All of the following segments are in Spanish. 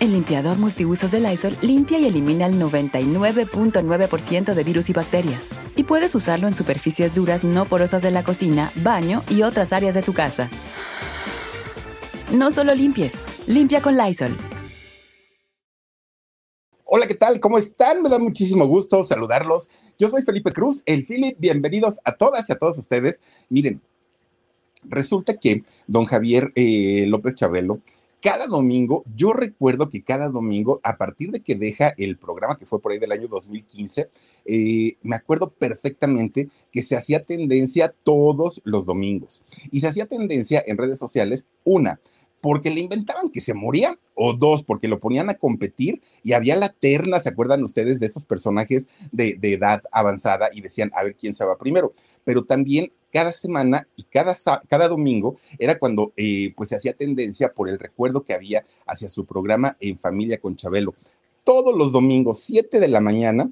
El limpiador multiusos de Lysol limpia y elimina el 99.9% de virus y bacterias. Y puedes usarlo en superficies duras no porosas de la cocina, baño y otras áreas de tu casa. No solo limpies, limpia con Lysol. Hola, ¿qué tal? ¿Cómo están? Me da muchísimo gusto saludarlos. Yo soy Felipe Cruz, el Philip. Bienvenidos a todas y a todos ustedes. Miren, resulta que don Javier eh, López Chabelo cada domingo, yo recuerdo que cada domingo, a partir de que deja el programa que fue por ahí del año 2015, eh, me acuerdo perfectamente que se hacía tendencia todos los domingos. Y se hacía tendencia en redes sociales, una, porque le inventaban que se moría, o dos, porque lo ponían a competir y había la terna, ¿se acuerdan ustedes de estos personajes de, de edad avanzada y decían a ver quién se va primero? Pero también cada semana y cada, cada domingo era cuando eh, pues se hacía tendencia por el recuerdo que había hacia su programa En Familia con Chabelo. Todos los domingos, 7 de la mañana,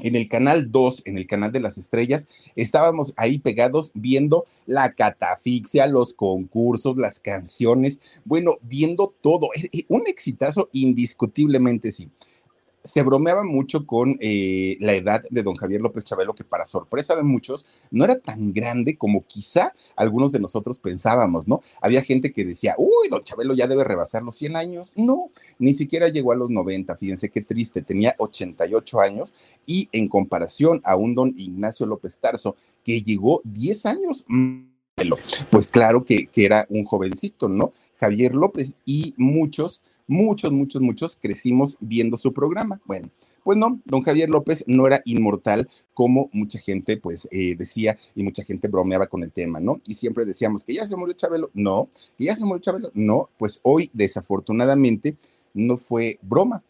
en el canal 2, en el canal de las estrellas, estábamos ahí pegados viendo la catafixia, los concursos, las canciones, bueno, viendo todo. Eh, eh, un exitazo indiscutiblemente sí se bromeaba mucho con eh, la edad de don Javier López Chabelo, que para sorpresa de muchos no era tan grande como quizá algunos de nosotros pensábamos, ¿no? Había gente que decía, uy, don Chabelo ya debe rebasar los 100 años. No, ni siquiera llegó a los 90, fíjense qué triste, tenía 88 años y en comparación a un don Ignacio López Tarso, que llegó 10 años, pues claro que, que era un jovencito, ¿no? Javier López y muchos muchos, muchos, muchos crecimos viendo su programa. Bueno, pues no, don Javier López no era inmortal como mucha gente pues eh, decía y mucha gente bromeaba con el tema, ¿no? Y siempre decíamos que ya se murió Chabelo, no, que ya se murió Chabelo, no, pues hoy desafortunadamente no fue broma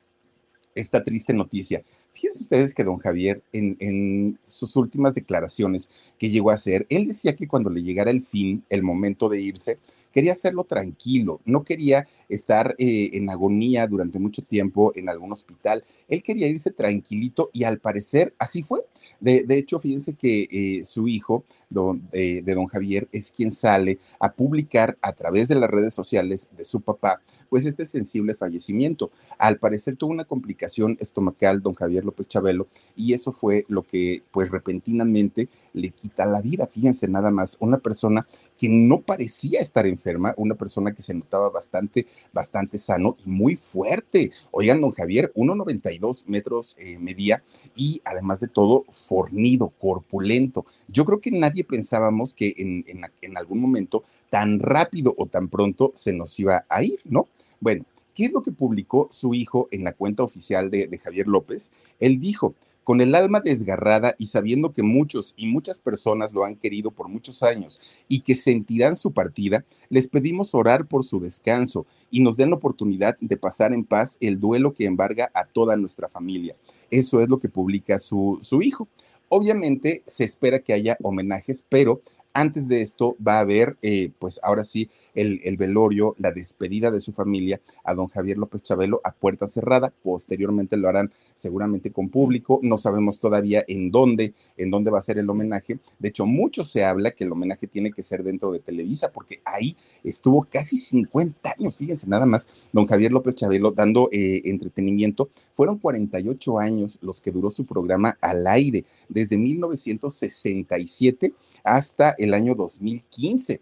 esta triste noticia. Fíjense ustedes que don Javier en, sus últimas declaraciones que llegó a hacer, él decía que cuando le llegara el fin, el momento de irse, quería hacerlo tranquilo, no quería estar eh, en agonía durante mucho tiempo en algún hospital, él quería irse tranquilito y al parecer así fue. De, hecho, fíjense que eh, su hijo, de, don Javier, es quien sale a publicar a través de las redes sociales de su papá, pues este sensible fallecimiento. Al parecer tuvo una complicación estomacal don Javier López Chabelo y eso fue lo que pues repentinamente le quita la vida. Fíjense nada más, una persona que no parecía estar enferma, una persona que se notaba bastante, bastante sano y muy fuerte. Oigan, don Javier, 1,92 metros eh, medía y además de todo, fornido, corpulento. Yo creo que nadie pensábamos que en, en algún momento tan rápido o tan pronto se nos iba a ir, ¿no? Bueno, ¿qué es lo que publicó su hijo en la cuenta oficial de, Javier López? Él dijo, con el alma desgarrada y sabiendo que muchos y muchas personas lo han querido por muchos años y que sentirán su partida, les pedimos orar por su descanso y nos den la oportunidad de pasar en paz el duelo que embarga a toda nuestra familia. Eso es lo que publica su, su hijo. Obviamente se espera que haya homenajes, pero antes de esto va a haber, eh, pues ahora sí, el, velorio, la despedida de su familia a don Javier López Chabelo a puerta cerrada. Posteriormente lo harán seguramente con público. No sabemos todavía en dónde, en dónde va a ser el homenaje. De hecho, mucho se habla que el homenaje tiene que ser dentro de Televisa, porque ahí estuvo casi 50 años, fíjense nada más, don Javier López Chabelo dando eh, entretenimiento. Fueron 48 años los que duró su programa al aire, desde 1967 hasta año 2015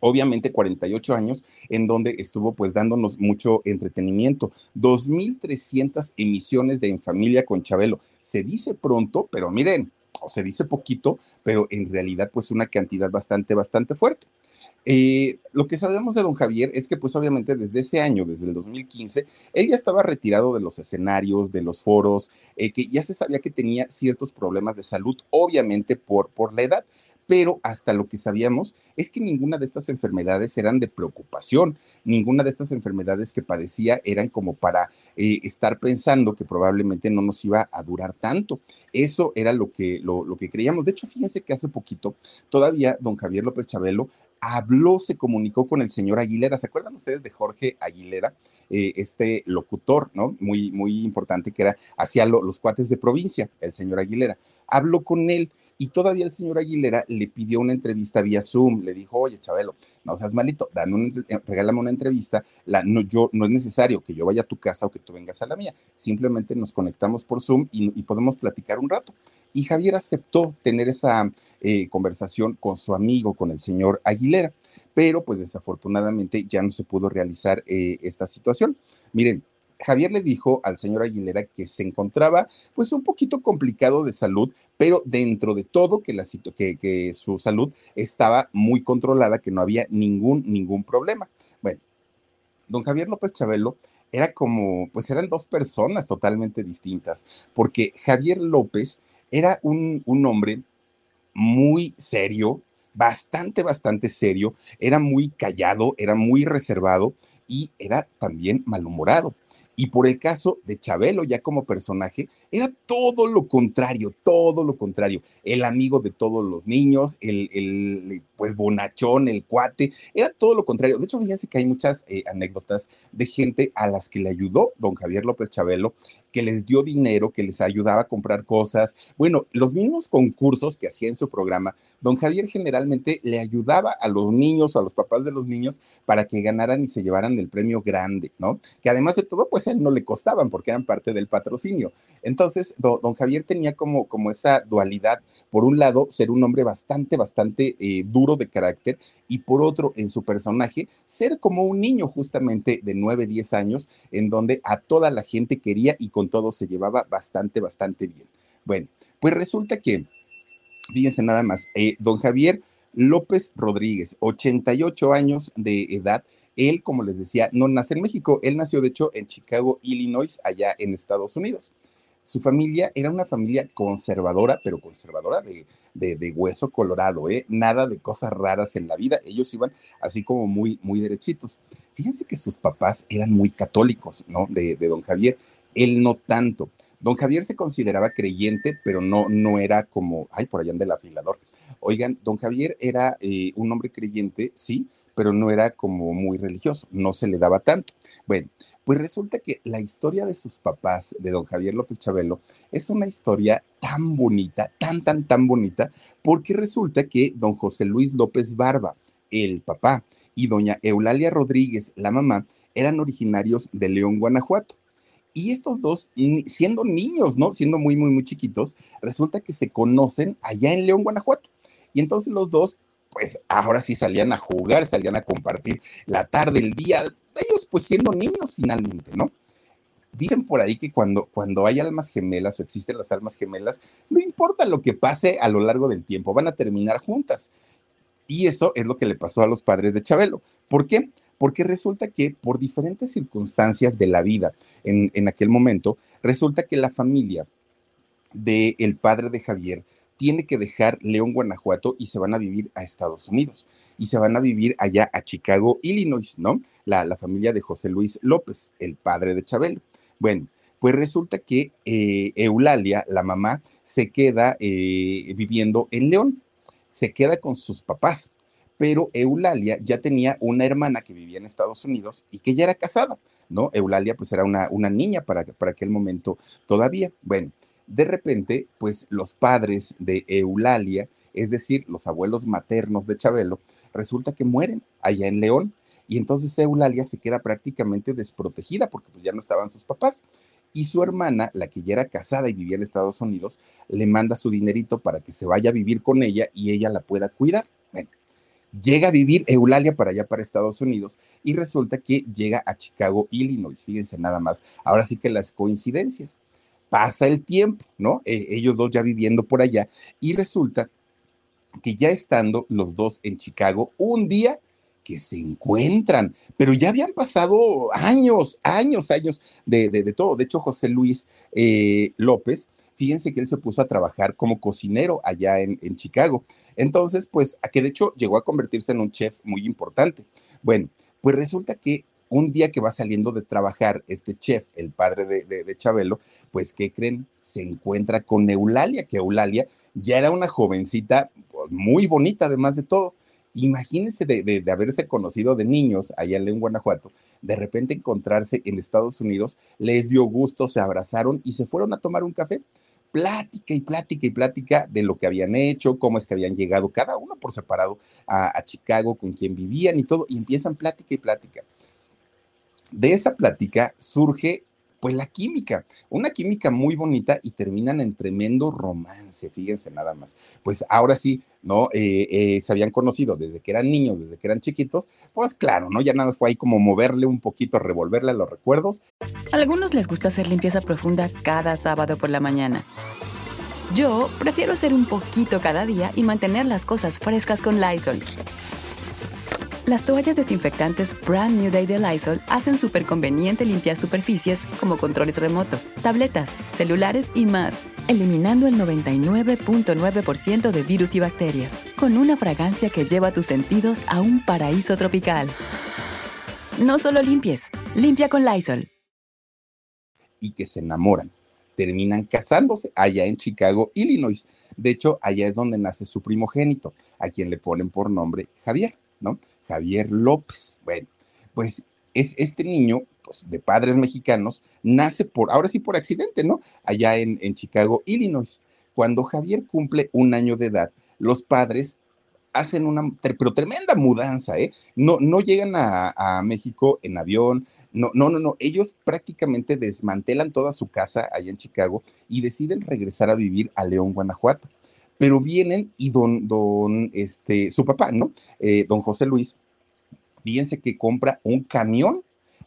obviamente 48 años en donde estuvo pues dándonos mucho entretenimiento. 2.300 emisiones de En Familia con Chabelo. Se dice pronto, pero miren, o se dice poquito, pero en realidad pues una cantidad bastante, bastante fuerte. Eh, lo que sabemos de don Javier es que pues obviamente desde ese año, desde el 2015, él ya estaba retirado de los escenarios, de los foros, eh, que ya se sabía que tenía ciertos problemas de salud, obviamente por, por la edad, pero hasta lo que sabíamos es que ninguna de estas enfermedades eran de preocupación, ninguna de estas enfermedades que padecía eran como para eh, estar pensando que probablemente no nos iba a durar tanto. Eso era lo que, lo, lo que creíamos. De hecho, fíjense que hace poquito todavía don Javier López Chabelo habló, se comunicó con el señor Aguilera. ¿Se acuerdan ustedes de Jorge Aguilera, eh, este locutor, ¿no? Muy, muy importante que era, hacía los cuates de provincia, el señor Aguilera. Habló con él y todavía el señor Aguilera le pidió una entrevista vía Zoom. Le dijo, oye, Chabelo, no seas malito, eh, regálame una entrevista. La, no, yo, no es necesario que yo vaya a tu casa o que tú vengas a la mía. Simplemente nos conectamos por Zoom y, y podemos platicar un rato. Y Javier aceptó tener esa eh, conversación con su amigo, con el señor Aguilera, pero pues desafortunadamente ya no se pudo realizar eh, esta situación. Miren, Javier le dijo al señor Aguilera que se encontraba pues un poquito complicado de salud, pero dentro de todo que, la, que, que su salud estaba muy controlada, que no había ningún, ningún problema. Bueno, don Javier López Chabelo era como, pues eran dos personas totalmente distintas, porque Javier López era un, un hombre muy serio, bastante, bastante serio, era muy callado, era muy reservado y era también malhumorado. Y por el caso de Chabelo, ya como personaje, era todo lo contrario, todo lo contrario. El amigo de todos los niños, el, el pues bonachón, el cuate, era todo lo contrario. De hecho, fíjense que hay muchas eh, anécdotas de gente a las que le ayudó don Javier López Chabelo que les dio dinero, que les ayudaba a comprar cosas. Bueno, los mismos concursos que hacía en su programa, don Javier generalmente le ayudaba a los niños o a los papás de los niños para que ganaran y se llevaran el premio grande, ¿no? Que además de todo, pues a él no le costaban porque eran parte del patrocinio. Entonces, don, Javier tenía como, como esa dualidad, por un lado, ser un hombre bastante, bastante eh, duro de carácter y por otro, en su personaje, ser como un niño justamente de 9, 10 años, en donde a toda la gente quería y con todo se llevaba bastante, bastante bien. Bueno, pues resulta que, fíjense nada más, eh, don Javier López Rodríguez, 88 años de edad, él, como les decía, no nace en México, él nació de hecho en Chicago, Illinois, allá en Estados Unidos. Su familia era una familia conservadora, pero conservadora de, de, hueso colorado, ¿eh? Nada de cosas raras en la vida. Ellos iban así como muy, muy derechitos. Fíjense que sus papás eran muy católicos, ¿no? De, de don Javier él no tanto. Don Javier se consideraba creyente, pero no, no era como, ay, por allá del afilador. Oigan, don Javier era eh, un hombre creyente, sí, pero no era como muy religioso, no se le daba tanto. Bueno, pues resulta que la historia de sus papás, de don Javier López Chabelo, es una historia tan bonita, tan, tan, tan bonita, porque resulta que don José Luis López Barba, el papá, y doña Eulalia Rodríguez, la mamá, eran originarios de León, Guanajuato. Y estos dos, siendo niños, ¿no? Siendo muy, muy, muy chiquitos, resulta que se conocen allá en León, Guanajuato. Y entonces los dos, pues ahora sí salían a jugar, salían a compartir la tarde, el día, ellos pues siendo niños finalmente, ¿no? Dicen por ahí que cuando, cuando hay almas gemelas o existen las almas gemelas, no importa lo que pase a lo largo del tiempo, van a terminar juntas. Y eso es lo que le pasó a los padres de Chabelo. ¿Por qué? Porque resulta que por diferentes circunstancias de la vida en, aquel momento, resulta que la familia del padre de Javier tiene que dejar León, Guanajuato y se van a vivir a Estados Unidos y se van a vivir allá a Chicago, Illinois, ¿no? La, familia de José Luis López, el padre de Chabelo. Bueno, pues resulta que eh, Eulalia, la mamá, se queda eh, viviendo en León, se queda con sus papás pero Eulalia ya tenía una hermana que vivía en Estados Unidos y que ya era casada, ¿no? Eulalia pues era una, una niña para, para aquel momento todavía. Bueno, de repente pues los padres de Eulalia, es decir, los abuelos maternos de Chabelo, resulta que mueren allá en León y entonces Eulalia se queda prácticamente desprotegida porque pues ya no estaban sus papás. Y su hermana, la que ya era casada y vivía en Estados Unidos, le manda su dinerito para que se vaya a vivir con ella y ella la pueda cuidar. Llega a vivir Eulalia para allá, para Estados Unidos, y resulta que llega a Chicago, Illinois. Fíjense nada más. Ahora sí que las coincidencias. Pasa el tiempo, ¿no? E, ellos dos ya viviendo por allá, y resulta que ya estando los dos en Chicago, un día que se encuentran, pero ya habían pasado años, años, años de, todo. De hecho, José Luis eh, López, fíjense que él se puso a trabajar como cocinero allá en, Chicago. Entonces, pues, a que de hecho llegó a convertirse en un chef muy importante. Bueno, pues resulta que un día que va saliendo de trabajar este chef, el padre de, Chabelo, pues, ¿qué creen? Se encuentra con Eulalia, que Eulalia ya era una jovencita pues, muy bonita, además de todo. Imagínense de, haberse conocido de niños allá en Guanajuato, de repente encontrarse en Estados Unidos, les dio gusto, se abrazaron y se fueron a tomar un café plática y plática y plática de lo que habían hecho, cómo es que habían llegado cada uno por separado a, Chicago, con quién vivían y todo, y empiezan plática y plática. De esa plática surge pues la química, una química muy bonita y terminan en tremendo romance, fíjense nada más. Pues ahora sí, ¿no? Eh, eh, se habían conocido desde que eran niños, desde que eran chiquitos, pues claro, ¿no? Ya nada fue ahí como moverle un poquito, revolverle los recuerdos. A algunos les gusta hacer limpieza profunda cada sábado por la mañana. Yo prefiero hacer un poquito cada día y mantener las cosas frescas con Lysol. Las toallas desinfectantes Brand New Day de Lysol hacen súper conveniente limpiar superficies como controles remotos, tabletas, celulares y más, eliminando el 99.9% de virus y bacterias, con una fragancia que lleva tus sentidos a un paraíso tropical. No solo limpies, limpia con Lysol. Y que se enamoran terminan casándose allá en Chicago, Illinois. De hecho, allá es donde nace su primogénito, a quien le ponen por nombre Javier, ¿no? Javier López. Bueno, pues es este niño pues, de padres mexicanos, nace por, ahora sí por accidente, ¿no? Allá en, Chicago, Illinois. Cuando Javier cumple un año de edad, los padres hacen una pero tremenda mudanza, ¿eh? No, no llegan a, a, México en avión, no, no, no, no, ellos prácticamente desmantelan toda su casa allá en Chicago y deciden regresar a vivir a León, Guanajuato pero vienen y don, don, este, su papá, ¿no? Eh, don José Luis, fíjense que compra un camión,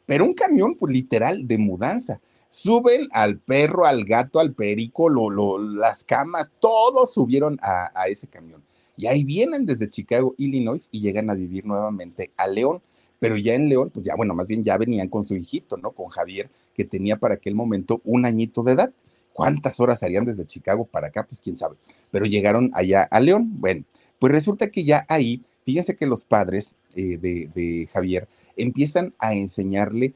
pero un camión, pues literal, de mudanza. Suben al perro, al gato, al perico, lo, las camas, todos subieron a, a ese camión. Y ahí vienen desde Chicago, Illinois, y llegan a vivir nuevamente a León pero ya en León, pues ya, bueno, más bien ya venían con su hijito, ¿no? Con Javier, que tenía para aquel momento un añito de edad. ¿Cuántas horas harían desde Chicago para acá? Pues quién sabe. Pero llegaron allá a León. Bueno, pues resulta que ya ahí, fíjense que los padres eh, de, Javier empiezan a enseñarle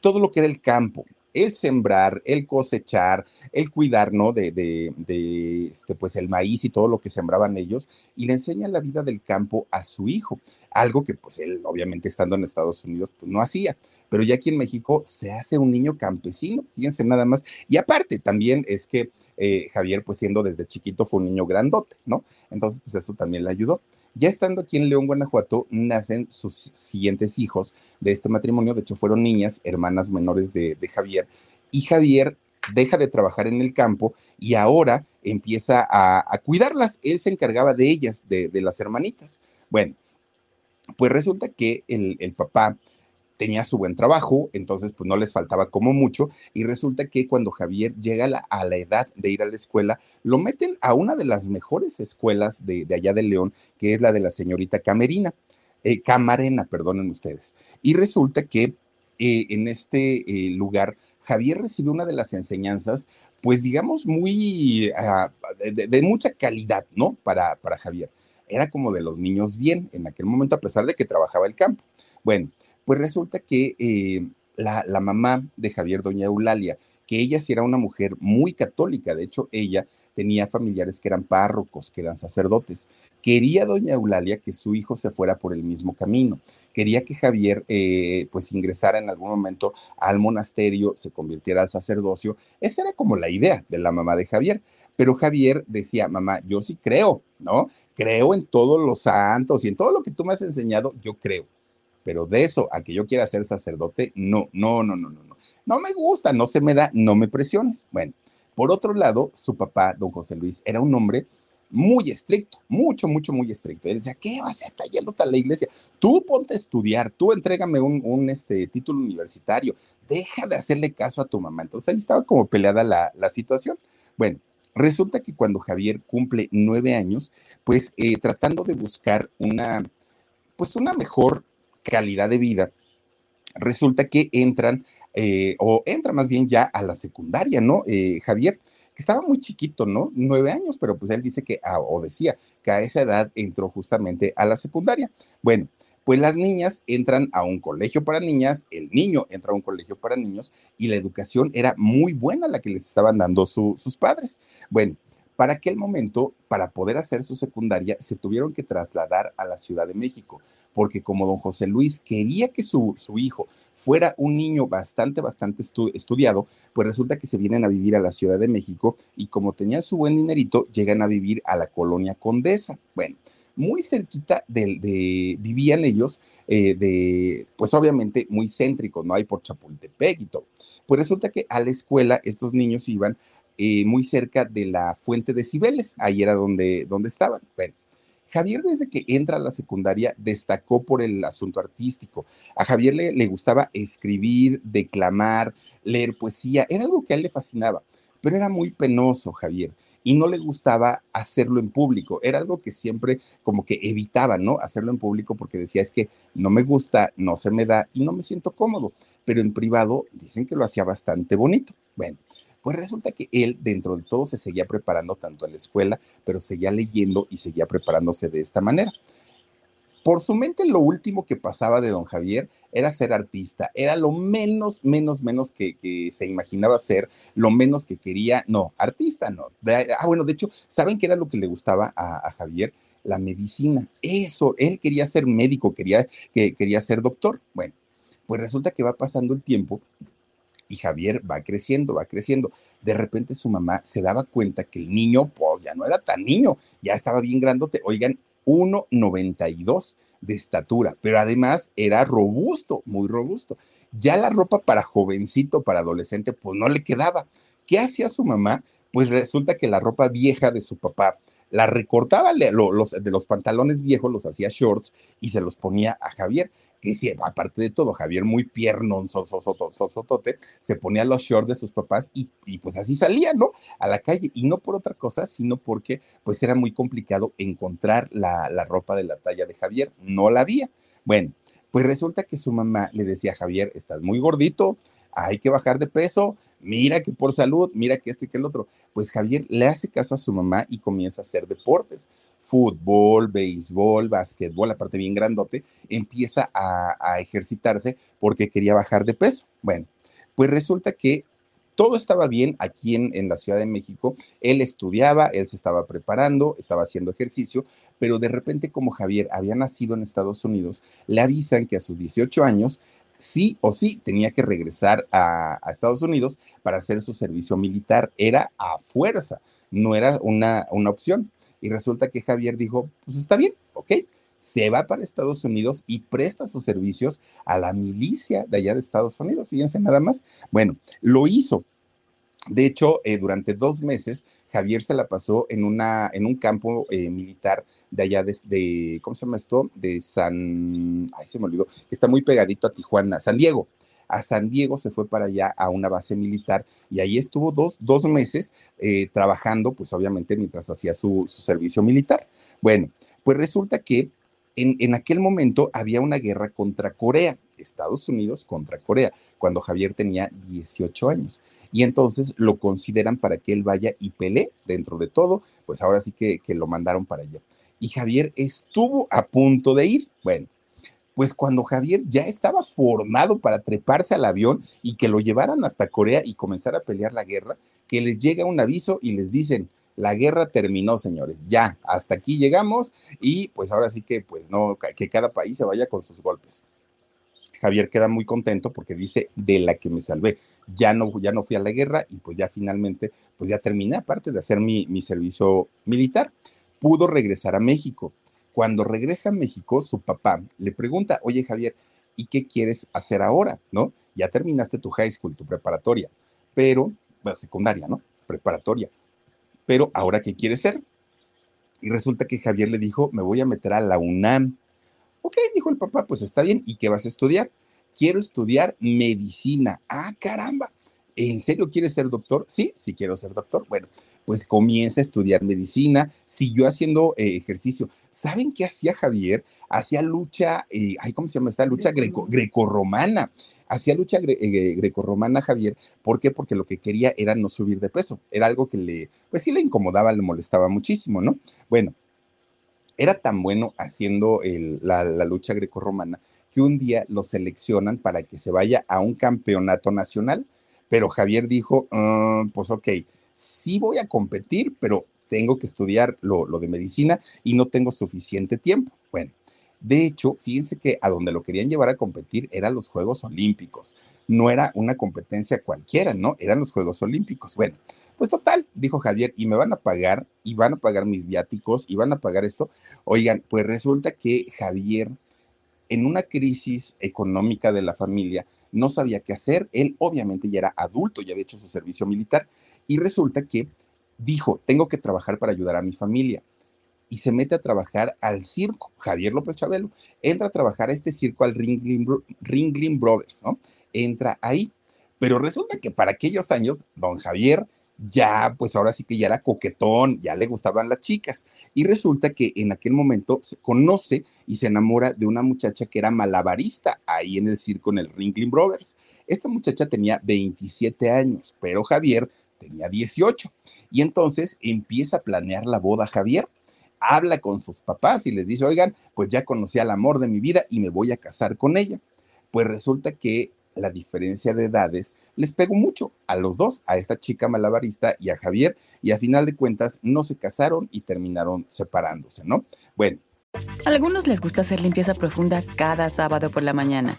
todo lo que era el campo, el sembrar, el cosechar, el cuidar, ¿no? De, de, este, pues el maíz y todo lo que sembraban ellos, y le enseñan la vida del campo a su hijo, algo que pues él, obviamente estando en Estados Unidos, pues no hacía, pero ya aquí en México se hace un niño campesino, fíjense nada más, y aparte también es que eh, Javier, pues siendo desde chiquito, fue un niño grandote, ¿no? Entonces, pues eso también le ayudó. Ya estando aquí en León, Guanajuato, nacen sus siguientes hijos de este matrimonio. De hecho, fueron niñas, hermanas menores de, Javier. Y Javier deja de trabajar en el campo y ahora empieza a, cuidarlas. Él se encargaba de ellas, de, las hermanitas. Bueno, pues resulta que el, el papá tenía su buen trabajo, entonces pues no les faltaba como mucho, y resulta que cuando Javier llega a la, edad de ir a la escuela, lo meten a una de las mejores escuelas de, allá de León, que es la de la señorita Camerina, eh, Camarena, perdonen ustedes. Y resulta que eh, en este eh, lugar, Javier recibió una de las enseñanzas, pues digamos, muy, ah, de, mucha calidad, ¿no? Para, para Javier. Era como de los niños bien en aquel momento, a pesar de que trabajaba el campo. Bueno, pues resulta que eh, la, mamá de Javier, doña Eulalia, que ella sí era una mujer muy católica, de hecho ella tenía familiares que eran párrocos, que eran sacerdotes. Quería doña Eulalia que su hijo se fuera por el mismo camino. Quería que Javier eh, pues ingresara en algún momento al monasterio, se convirtiera al sacerdocio. Esa era como la idea de la mamá de Javier. Pero Javier decía, mamá, yo sí creo, ¿no? Creo en todos los santos y en todo lo que tú me has enseñado, yo creo pero de eso a que yo quiera ser sacerdote, no, no, no, no, no, no. No me gusta, no se me da, no me presiones. Bueno, por otro lado, su papá, don José Luis, era un hombre muy estricto, mucho, mucho, muy estricto. Él decía, ¿qué vas a estar yendo a la iglesia? Tú ponte a estudiar, tú entrégame un, un este, título universitario, deja de hacerle caso a tu mamá. Entonces ahí estaba como peleada la, la situación. Bueno, resulta que cuando Javier cumple nueve años, pues eh, tratando de buscar una pues una mejor calidad de vida, resulta que entran, eh, o entra más bien ya a la secundaria, ¿no? Eh, Javier, que estaba muy chiquito, ¿no? Nueve años, pero pues él dice que, ah, o decía, que a esa edad entró justamente a la secundaria. Bueno, pues las niñas entran a un colegio para niñas, el niño entra a un colegio para niños y la educación era muy buena la que les estaban dando sus padres. Bueno, para aquel momento, para poder hacer su secundaria, se tuvieron que trasladar a la Ciudad de México, porque como don José Luis quería que su, su hijo fuera un niño bastante, bastante estudiado, pues resulta que se vienen a vivir a la Ciudad de México y como tenía su buen dinerito, llegan a vivir a la colonia Condesa. Bueno, muy cerquita de, vivían ellos, eh, de, pues obviamente muy céntricos, ¿no? Hay por Chapultepec y todo. Pues resulta que a la escuela estos niños iban eh, muy cerca de la fuente de Cibeles, ahí era donde, donde estaban. Bueno, Javier desde que entra a la secundaria destacó por el asunto artístico. A Javier le, le, gustaba escribir, declamar, leer poesía, era algo que a él le fascinaba, pero era muy penoso Javier y no le gustaba hacerlo en público. Era algo que siempre como que evitaba, ¿no? Hacerlo en público porque decía, es que no me gusta, no se me da y no me siento cómodo. Pero en privado dicen que lo hacía bastante bonito. Bueno, pues resulta que él, dentro de todo, se seguía preparando tanto en la escuela, pero seguía leyendo y seguía preparándose de esta manera. Por su mente lo último que pasaba de don Javier era ser artista, era lo menos, menos, menos que, se imaginaba ser, lo menos que quería, no, artista no. ah, bueno, de hecho, ¿saben qué era lo que le gustaba a, Javier? La medicina. Eso, él quería ser médico, quería, que, quería ser doctor. Bueno, pues resulta que va pasando el tiempo y Javier va creciendo, va creciendo. De repente su mamá se daba cuenta que el niño, pues ya no era tan niño, ya estaba bien grandote. Oigan, 1,92 de estatura, pero además era robusto, muy robusto. Ya la ropa para jovencito, para adolescente, pues no le quedaba. ¿Qué hacía su mamá? Pues resulta que la ropa vieja de su papá la recortaba de los pantalones viejos, los hacía shorts y se los ponía a Javier que sí, aparte de todo, Javier muy pierno, sosotote, se ponía los shorts de sus papás y, pues así salía, ¿no? A la calle, y no por otra cosa, sino porque pues era muy complicado encontrar la, ropa de la talla de Javier, no la había. Bueno, pues resulta que su mamá le decía a Javier, estás muy gordito, hay que bajar de peso, mira que por salud, mira que este que el otro. Pues Javier le hace caso a su mamá y comienza a hacer deportes, fútbol, béisbol, básquetbol, aparte bien grandote, empieza a, ejercitarse porque quería bajar de peso. Bueno, pues resulta que todo estaba bien aquí en, en, la Ciudad de México. Él estudiaba, él se estaba preparando, estaba haciendo ejercicio, pero de repente como Javier había nacido en Estados Unidos, le avisan que a sus 18 años sí o sí tenía que regresar a, Estados Unidos para hacer su servicio militar. Era a fuerza, no era una, una opción. Y resulta que Javier dijo, pues está bien, ok, se va para Estados Unidos y presta sus servicios a la milicia de allá de Estados Unidos. Fíjense nada más. Bueno, lo hizo. De hecho, eh, durante dos meses Javier se la pasó en, una, en un campo eh, militar de allá de, ¿cómo se llama esto? De San, ay, se me olvidó, está muy pegadito a Tijuana, San Diego. A San Diego se fue para allá a una base militar y ahí estuvo dos, dos meses eh, trabajando, pues obviamente mientras hacía su, servicio militar. Bueno, pues resulta que en, en, aquel momento había una guerra contra Corea, Estados Unidos contra Corea, cuando Javier tenía 18 años y entonces lo consideran para que él vaya y pelee dentro de todo, pues ahora sí que, que lo mandaron para allá. Y Javier estuvo a punto de ir. Bueno, pues cuando Javier ya estaba formado para treparse al avión y que lo llevaran hasta Corea y comenzar a pelear la guerra, que les llega un aviso y les dicen, la guerra terminó, señores, ya, hasta aquí llegamos y pues ahora sí que pues no, que cada país se vaya con sus golpes. Javier queda muy contento porque dice, de la que me salvé ya no, ya no fui a la guerra y pues ya finalmente, pues ya terminé, aparte de hacer mi, mi servicio militar, pudo regresar a México. Cuando regresa a México, su papá le pregunta, oye Javier, ¿y qué quieres hacer ahora? ¿No? Ya terminaste tu high school, tu preparatoria, pero, bueno, secundaria, ¿no? Preparatoria. Pero ahora, ¿qué quieres ser? Y resulta que Javier le dijo, me voy a meter a la UNAM. Ok, dijo el papá, pues está bien, ¿y qué vas a estudiar? quiero estudiar medicina. Ah, caramba. ¿En serio quieres ser doctor? Sí, sí quiero ser doctor. Bueno, pues comienza a estudiar medicina, siguió haciendo eh, ejercicio. ¿Saben qué hacía Javier? Hacía lucha, eh, ay, ¿cómo se llama esta lucha? Greco, grecorromana. Hacía lucha eh, grecorromana Javier. ¿Por qué? Porque lo que quería era no subir de peso. Era algo que le, pues sí le incomodaba, le molestaba muchísimo, ¿no? Bueno, era tan bueno haciendo la, la lucha grecorromana que un día lo seleccionan para que se vaya a un campeonato nacional. Pero Javier dijo, ah, pues ok, sí voy a competir, pero tengo que estudiar lo, de medicina y no tengo suficiente tiempo. Bueno, de hecho, fíjense que a donde lo querían llevar a competir eran los Juegos Olímpicos. No era una competencia cualquiera, ¿no? Eran los Juegos Olímpicos. Bueno, pues total, dijo Javier, y me van a pagar, y van a pagar mis viáticos, y van a pagar esto. Oigan, pues resulta que Javier, en una crisis económica de la familia, no sabía qué hacer. Él obviamente ya era adulto, ya había hecho su servicio militar y resulta que dijo, tengo que trabajar para ayudar a mi familia. Y se mete a trabajar al circo, Javier López Chabelo. Entra a trabajar a este circo al Ringling, Brothers, ¿no? Entra ahí. Pero resulta que para aquellos años, don Javier ya, pues ahora sí que ya era coquetón, ya le gustaban las chicas. Y resulta que en aquel momento se conoce y se enamora de una muchacha que era malabarista ahí en el circo en el Ringling Brothers. Esta muchacha tenía 27 años, pero Javier tenía 18. Y entonces empieza a planear la boda Javier. Habla con sus papás y les dice, oigan, pues ya conocí al amor de mi vida y me voy a casar con ella. Pues resulta que la diferencia de edades les pegó mucho a los dos, a esta chica malabarista y a Javier, y a final de cuentas no se casaron y terminaron separándose, ¿no? Bueno. A algunos les gusta hacer limpieza profunda cada sábado por la mañana.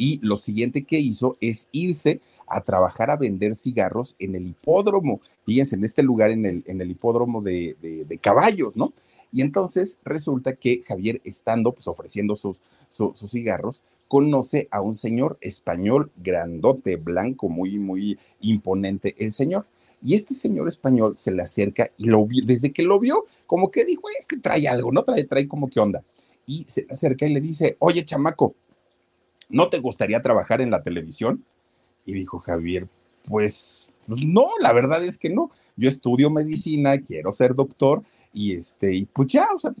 y lo siguiente que hizo es irse a trabajar a vender cigarros en el hipódromo. Fíjense, en este lugar, en el, hipódromo de, caballos, ¿no? Y entonces resulta que Javier, estando pues ofreciendo sus, cigarros, conoce a un señor español grandote, blanco, muy, muy imponente, el señor. Y este señor español se le acerca y lo vio, desde que lo vio, como que dijo, este trae algo, ¿no? Trae, trae como que onda. Y se le acerca y le dice, oye, chamaco, ¿no te gustaría trabajar en la televisión? Y dijo Javier, pues, pues, no, la verdad es que no. Yo estudio medicina, quiero ser doctor y este, pues ya, o sea,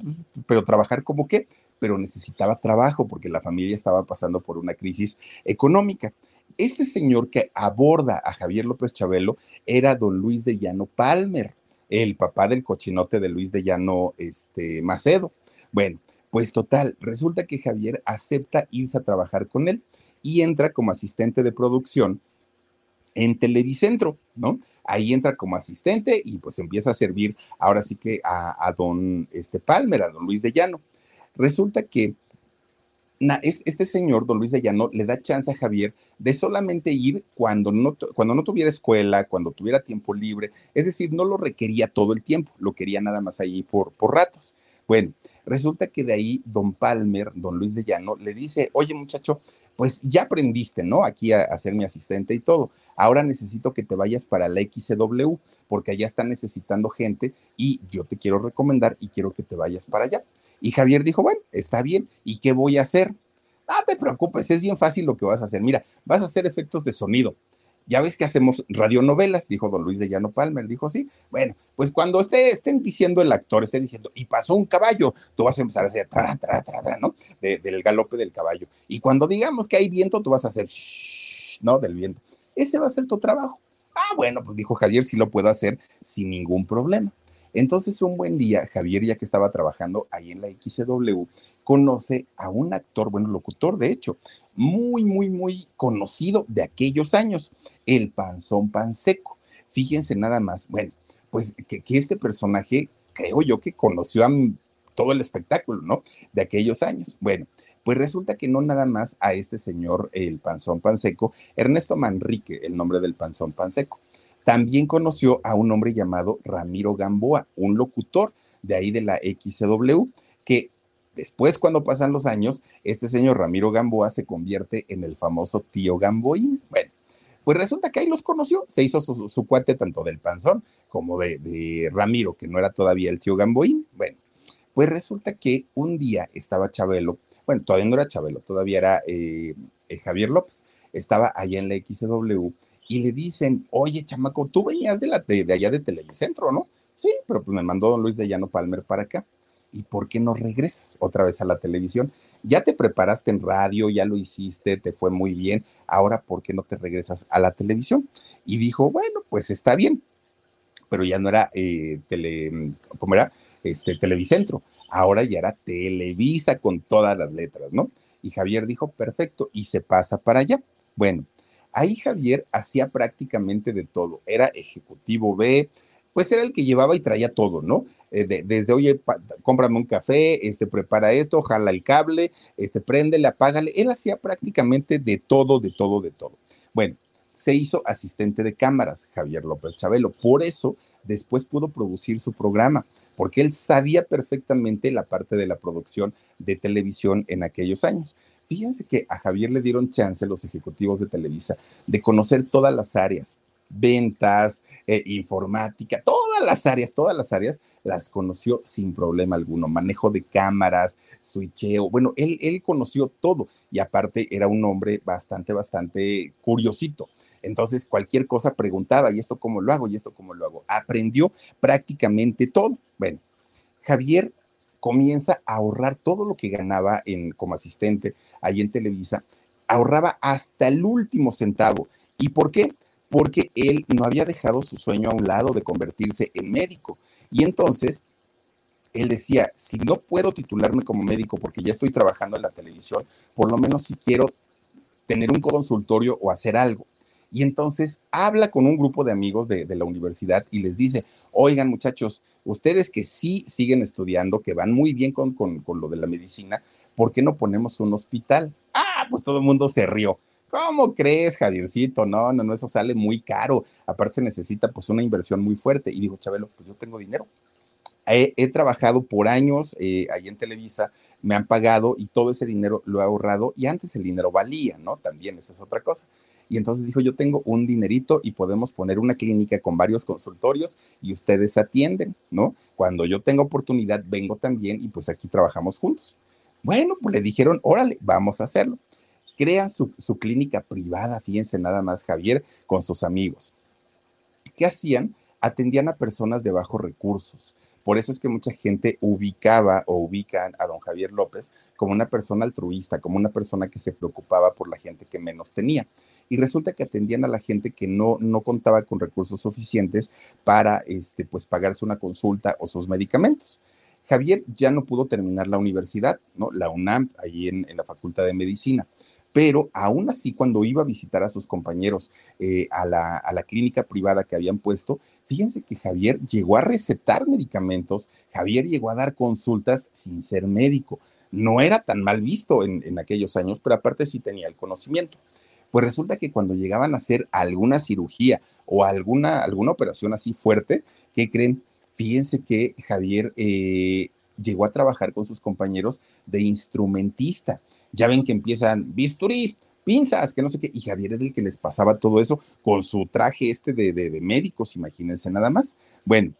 pero trabajar como qué, pero necesitaba trabajo porque la familia estaba pasando por una crisis económica. Este señor que aborda a Javier López Chabelo era don Luis de Llano Palmer, el papá del cochinote de Luis de Llano este, Macedo. Bueno, pues total, resulta que Javier acepta irse a trabajar con él y entra como asistente de producción en Televicentro, ¿no? Ahí entra como asistente y pues empieza a servir ahora sí que a, don este Palmer, a don Luis de Llano. Resulta que este señor, don Luis de Llano, le da chance a Javier de solamente ir cuando no, cuando no tuviera escuela, cuando tuviera tiempo libre, es decir, no lo requería todo el tiempo, lo quería nada más ahí por, por ratos. Bueno, resulta que de ahí don Palmer, don Luis de Llano, le dice, oye muchacho, pues ya aprendiste, ¿no? Aquí a, ser mi asistente y todo. Ahora necesito que te vayas para la XCW, porque allá están necesitando gente y yo te quiero recomendar y quiero que te vayas para allá. Y Javier dijo, bueno, está bien, ¿y qué voy a hacer? No te preocupes, es bien fácil lo que vas a hacer. Mira, vas a hacer efectos de sonido ya ves que hacemos radionovelas, dijo don Luis de Llano Palmer, dijo sí. Bueno, pues cuando esté, estén diciendo el actor, esté diciendo, y pasó un caballo, tú vas a empezar a hacer tra, tra, tra, tra, ¿no? del galope del caballo. Y cuando digamos que hay viento, tú vas a hacer, shh, ¿no? Del viento. Ese va a ser tu trabajo. Ah, bueno, pues dijo Javier, sí lo puedo hacer sin ningún problema. Entonces, un buen día, Javier, ya que estaba trabajando ahí en la XW, conoce a un actor, bueno, locutor de hecho, muy, muy, muy conocido de aquellos años, el Panzón Panseco. Fíjense nada más, bueno, pues que, este personaje, creo yo que conoció a todo el espectáculo, ¿no? De aquellos años. Bueno, pues resulta que no nada más a este señor, el Panzón Panseco, Ernesto Manrique, el nombre del Panzón Panseco. También conoció a un hombre llamado Ramiro Gamboa, un locutor de ahí de la XW, que después cuando pasan los años, este señor Ramiro Gamboa se convierte en el famoso tío Gamboín. Bueno, pues resulta que ahí los conoció, se hizo su, cuate tanto del panzón como de, de, Ramiro, que no era todavía el tío Gamboín. Bueno, pues resulta que un día estaba Chabelo, bueno, todavía no era Chabelo, todavía era eh, eh, Javier López, estaba allá en la XW y le dicen, oye, chamaco, tú venías de, la, de, allá de Televicentro, ¿no? Sí, pero pues me mandó don Luis de Llano Palmer para acá. ¿Y por qué no regresas otra vez a la televisión? Ya te preparaste en radio, ya lo hiciste, te fue muy bien, ahora ¿por qué no te regresas a la televisión? Y dijo, bueno, pues está bien, pero ya no era eh, tele, ¿cómo era? Este, Televicentro, ahora ya era Televisa con todas las letras, ¿no? Y Javier dijo, perfecto, y se pasa para allá. Bueno, ahí Javier hacía prácticamente de todo, era ejecutivo B, pues era el que llevaba y traía todo, ¿no? Eh, desde, oye, cómprame un café, este, prepara esto, jala el cable, este, préndele, apágale. Él hacía prácticamente de todo, de todo, de todo. Bueno, se hizo asistente de cámaras, Javier López Chabelo. Por eso, después pudo producir su programa, porque él sabía perfectamente la parte de la producción de televisión en aquellos años. Fíjense que a Javier le dieron chance los ejecutivos de Televisa de conocer todas las áreas, ventas, eh, informática, todas las áreas, todas las áreas las conoció sin problema alguno. Manejo de cámaras, switcheo, bueno, él, él conoció todo y aparte era un hombre bastante, bastante curiosito. Entonces, cualquier cosa preguntaba, ¿y esto cómo lo hago? ¿Y esto cómo lo hago? Aprendió prácticamente todo. Bueno, Javier comienza a ahorrar todo lo que ganaba en, como asistente ahí en Televisa, ahorraba hasta el último centavo. ¿Y por qué? Porque él no había dejado su sueño a un lado de convertirse en médico. Y entonces él decía, si no puedo titularme como médico porque ya estoy trabajando en la televisión, por lo menos si quiero tener un consultorio o hacer algo. Y entonces habla con un grupo de amigos de, la universidad y les dice, oigan muchachos, ustedes que sí siguen estudiando, que van muy bien con, con, con lo de la medicina, ¿por qué no ponemos un hospital? Ah, pues todo el mundo se rió. ¿Cómo crees, Javiercito? No, no, no, eso sale muy caro. Aparte se necesita pues una inversión muy fuerte. Y dijo, Chabelo, pues yo tengo dinero. He, trabajado por años eh, ahí en Televisa, me han pagado y todo ese dinero lo he ahorrado y antes el dinero valía, ¿no? También esa es otra cosa. Y entonces dijo, yo tengo un dinerito y podemos poner una clínica con varios consultorios y ustedes atienden, ¿no? Cuando yo tengo oportunidad, vengo también y pues aquí trabajamos juntos. Bueno, pues le dijeron, órale, vamos a hacerlo crean su, clínica privada, fíjense nada más, Javier, con sus amigos. ¿Qué hacían? Atendían a personas de bajos recursos. Por eso es que mucha gente ubicaba o ubican a don Javier López como una persona altruista, como una persona que se preocupaba por la gente que menos tenía. Y resulta que atendían a la gente que no, no contaba con recursos suficientes para este, pues, pagarse una consulta o sus medicamentos. Javier ya no pudo terminar la universidad, ¿no? la UNAM, allí en la Facultad de Medicina pero aún así cuando iba a visitar a sus compañeros eh, a, la, a, la, clínica privada que habían puesto, fíjense que Javier llegó a recetar medicamentos, Javier llegó a dar consultas sin ser médico. No era tan mal visto en, en aquellos años, pero aparte sí tenía el conocimiento. Pues resulta que cuando llegaban a hacer alguna cirugía o alguna, alguna operación así fuerte, ¿qué creen? Fíjense que Javier eh, llegó a trabajar con sus compañeros de instrumentista ya ven que empiezan bisturí, pinzas, que no sé qué, y Javier era el que les pasaba todo eso con su traje este de, médicos, imagínense nada más. Bueno,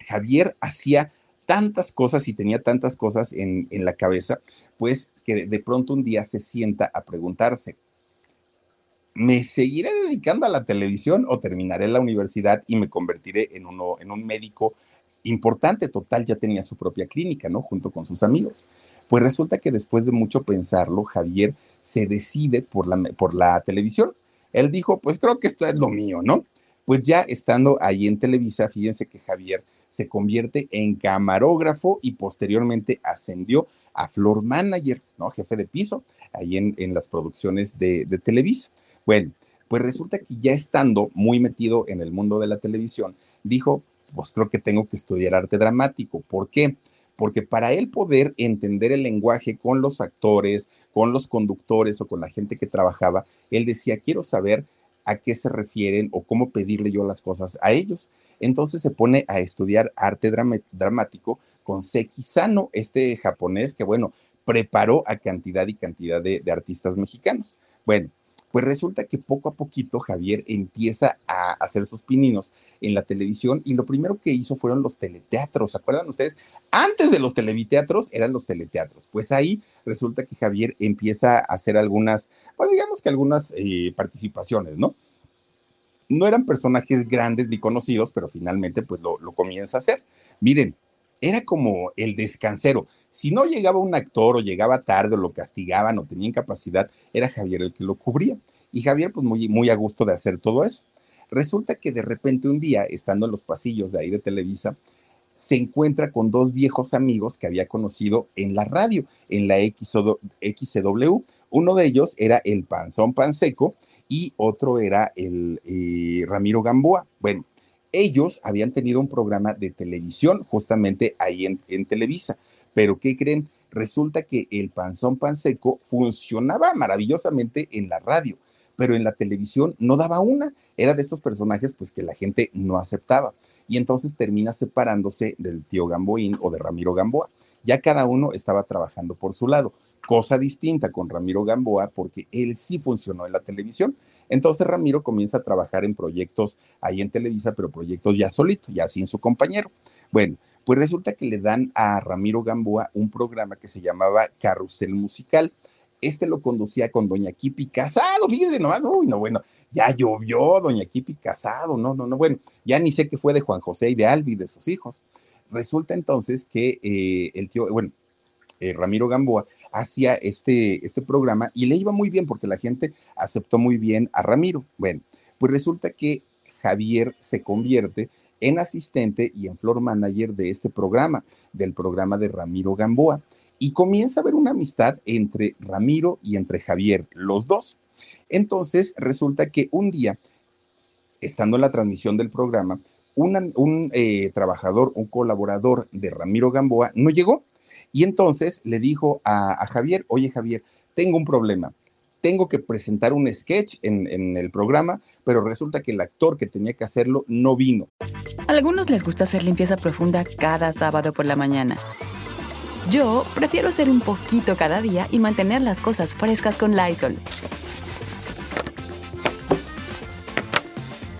Javier hacía tantas cosas y tenía tantas cosas en, en la cabeza, pues que de pronto un día se sienta a preguntarse, ¿me seguiré dedicando a la televisión o terminaré la universidad y me convertiré en, uno, en un médico importante? Total, ya tenía su propia clínica, ¿no? Junto con sus amigos. Pues resulta que después de mucho pensarlo, Javier se decide por la, por la televisión. Él dijo, pues creo que esto es lo mío, ¿no? Pues ya estando ahí en Televisa, fíjense que Javier se convierte en camarógrafo y posteriormente ascendió a floor manager, ¿no? Jefe de piso, ahí en, las producciones de, de Televisa. Bueno, pues resulta que ya estando muy metido en el mundo de la televisión, dijo, pues creo que tengo que estudiar arte dramático. ¿Por qué? porque para él poder entender el lenguaje con los actores, con los conductores o con la gente que trabajaba, él decía, quiero saber a qué se refieren o cómo pedirle yo las cosas a ellos. Entonces se pone a estudiar arte dramático con Seki Sano, este japonés que, bueno, preparó a cantidad y cantidad de, de artistas mexicanos. Bueno, pues resulta que poco a poquito Javier empieza a hacer sus pininos en la televisión y lo primero que hizo fueron los teleteatros. ¿Se acuerdan ustedes? Antes de los televiteatros eran los teleteatros. Pues ahí resulta que Javier empieza a hacer algunas, pues digamos que algunas eh, participaciones, ¿no? No eran personajes grandes ni conocidos, pero finalmente pues lo, lo comienza a hacer. Miren, era como el descansero. Si no llegaba un actor o llegaba tarde o lo castigaban o tenía incapacidad, era Javier el que lo cubría. Y Javier, pues muy, muy a gusto de hacer todo eso. Resulta que de repente un día, estando en los pasillos de ahí de Televisa, se encuentra con dos viejos amigos que había conocido en la radio, en la XCW. Uno de ellos era el Panzón Panseco y otro era el eh, Ramiro Gamboa. Bueno, ellos habían tenido un programa de televisión justamente ahí en, Televisa, pero ¿qué creen? Resulta que el panzón panseco funcionaba maravillosamente en la radio, pero en la televisión no daba una. Era de estos personajes pues que la gente no aceptaba. Y entonces termina separándose del tío Gamboín o de Ramiro Gamboa. Ya cada uno estaba trabajando por su lado. Cosa distinta con Ramiro Gamboa porque él sí funcionó en la televisión. Entonces Ramiro comienza a trabajar en proyectos ahí en Televisa, pero proyectos ya solito, ya sin su compañero. Bueno, pues resulta que le dan a Ramiro Gamboa un programa que se llamaba Carrusel Musical. Este lo conducía con Doña Kipi Casado, uy, no, bueno, ya llovió Doña Kipi Casado, no, no, no, bueno, ya ni sé qué fue de Juan José y de Albi, de sus hijos. Resulta entonces que eh, el tío, bueno, eh, Ramiro Gamboa, hacía este, este programa y le iba muy bien porque la gente aceptó muy bien a Ramiro. Bueno, pues resulta que Javier se convierte en asistente y en floor manager de este programa, del programa de Ramiro Gamboa. Y comienza a haber una amistad entre Ramiro y entre Javier, los dos. Entonces resulta que un día, estando en la transmisión del programa, un eh, trabajador, un colaborador de Ramiro Gamboa no llegó y entonces le dijo a, Javier, oye Javier, tengo un problema tengo que presentar un sketch en, en, el programa, pero resulta que el actor que tenía que hacerlo no vino. A algunos les gusta hacer limpieza profunda cada sábado por la mañana. Yo prefiero hacer un poquito cada día y mantener las cosas frescas con Lysol.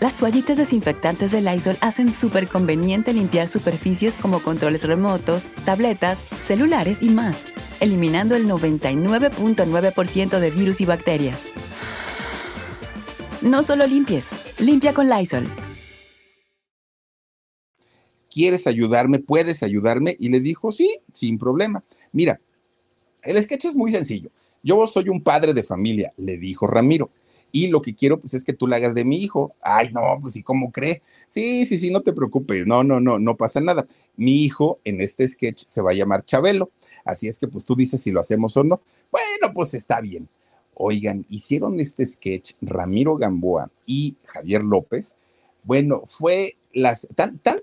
Las toallitas desinfectantes de Lysol hacen súper conveniente limpiar superficies como controles remotos, tabletas, celulares y más, eliminando el 99.9% de virus y bacterias. No solo limpies, limpia con Lysol. ¿Quieres ayudarme? ¿Puedes ayudarme? Y le dijo, sí, sin problema. Mira, el sketch es muy sencillo. Yo soy un padre de familia, le dijo Ramiro y lo que quiero pues es que tú la hagas de mi hijo. Ay, no, pues ¿y cómo cree? Sí, sí, sí, no te preocupes, no, no, no, no pasa nada. Mi hijo en este sketch se va a llamar Chabelo, así es que pues tú dices si lo hacemos o no. Bueno, pues está bien. Oigan, hicieron este sketch Ramiro Gamboa y Javier López. Bueno, fue las tan, tan,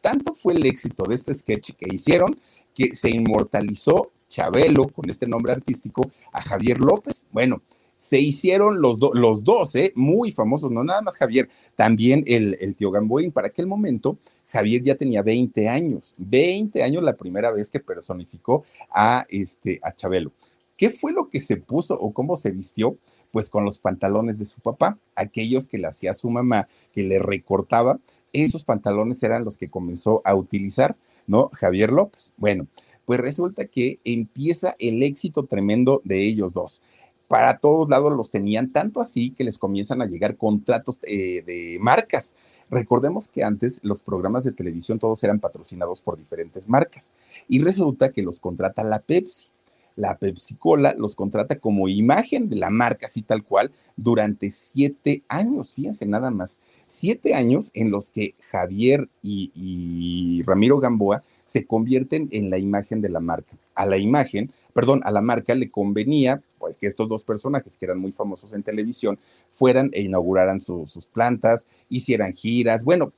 tanto fue el éxito de este sketch que hicieron que se inmortalizó Chabelo con este nombre artístico a Javier López. Bueno, se hicieron los, los dos, muy famosos, no nada más Javier, también el, el tío Gamboín. Para aquel momento, Javier ya tenía 20 años, 20 años la primera vez que personificó a, este, a Chabelo. ¿Qué fue lo que se puso o cómo se vistió? Pues con los pantalones de su papá, aquellos que le hacía su mamá, que le recortaba, esos pantalones eran los que comenzó a utilizar, ¿no? Javier López. Bueno, pues resulta que empieza el éxito tremendo de ellos dos para todos lados los tenían, tanto así que les comienzan a llegar contratos eh, de marcas. Recordemos que antes los programas de televisión todos eran patrocinados por diferentes marcas y resulta que los contrata la Pepsi. La Pepsi Cola los contrata como imagen de la marca, así tal cual, durante siete años, fíjense nada más, siete años en los que Javier y, y Ramiro Gamboa se convierten en la imagen de la marca. A la imagen, perdón, a la marca le convenía pues que estos dos personajes que eran muy famosos en televisión fueran e inauguraran sus plantas, hicieran giras, bueno,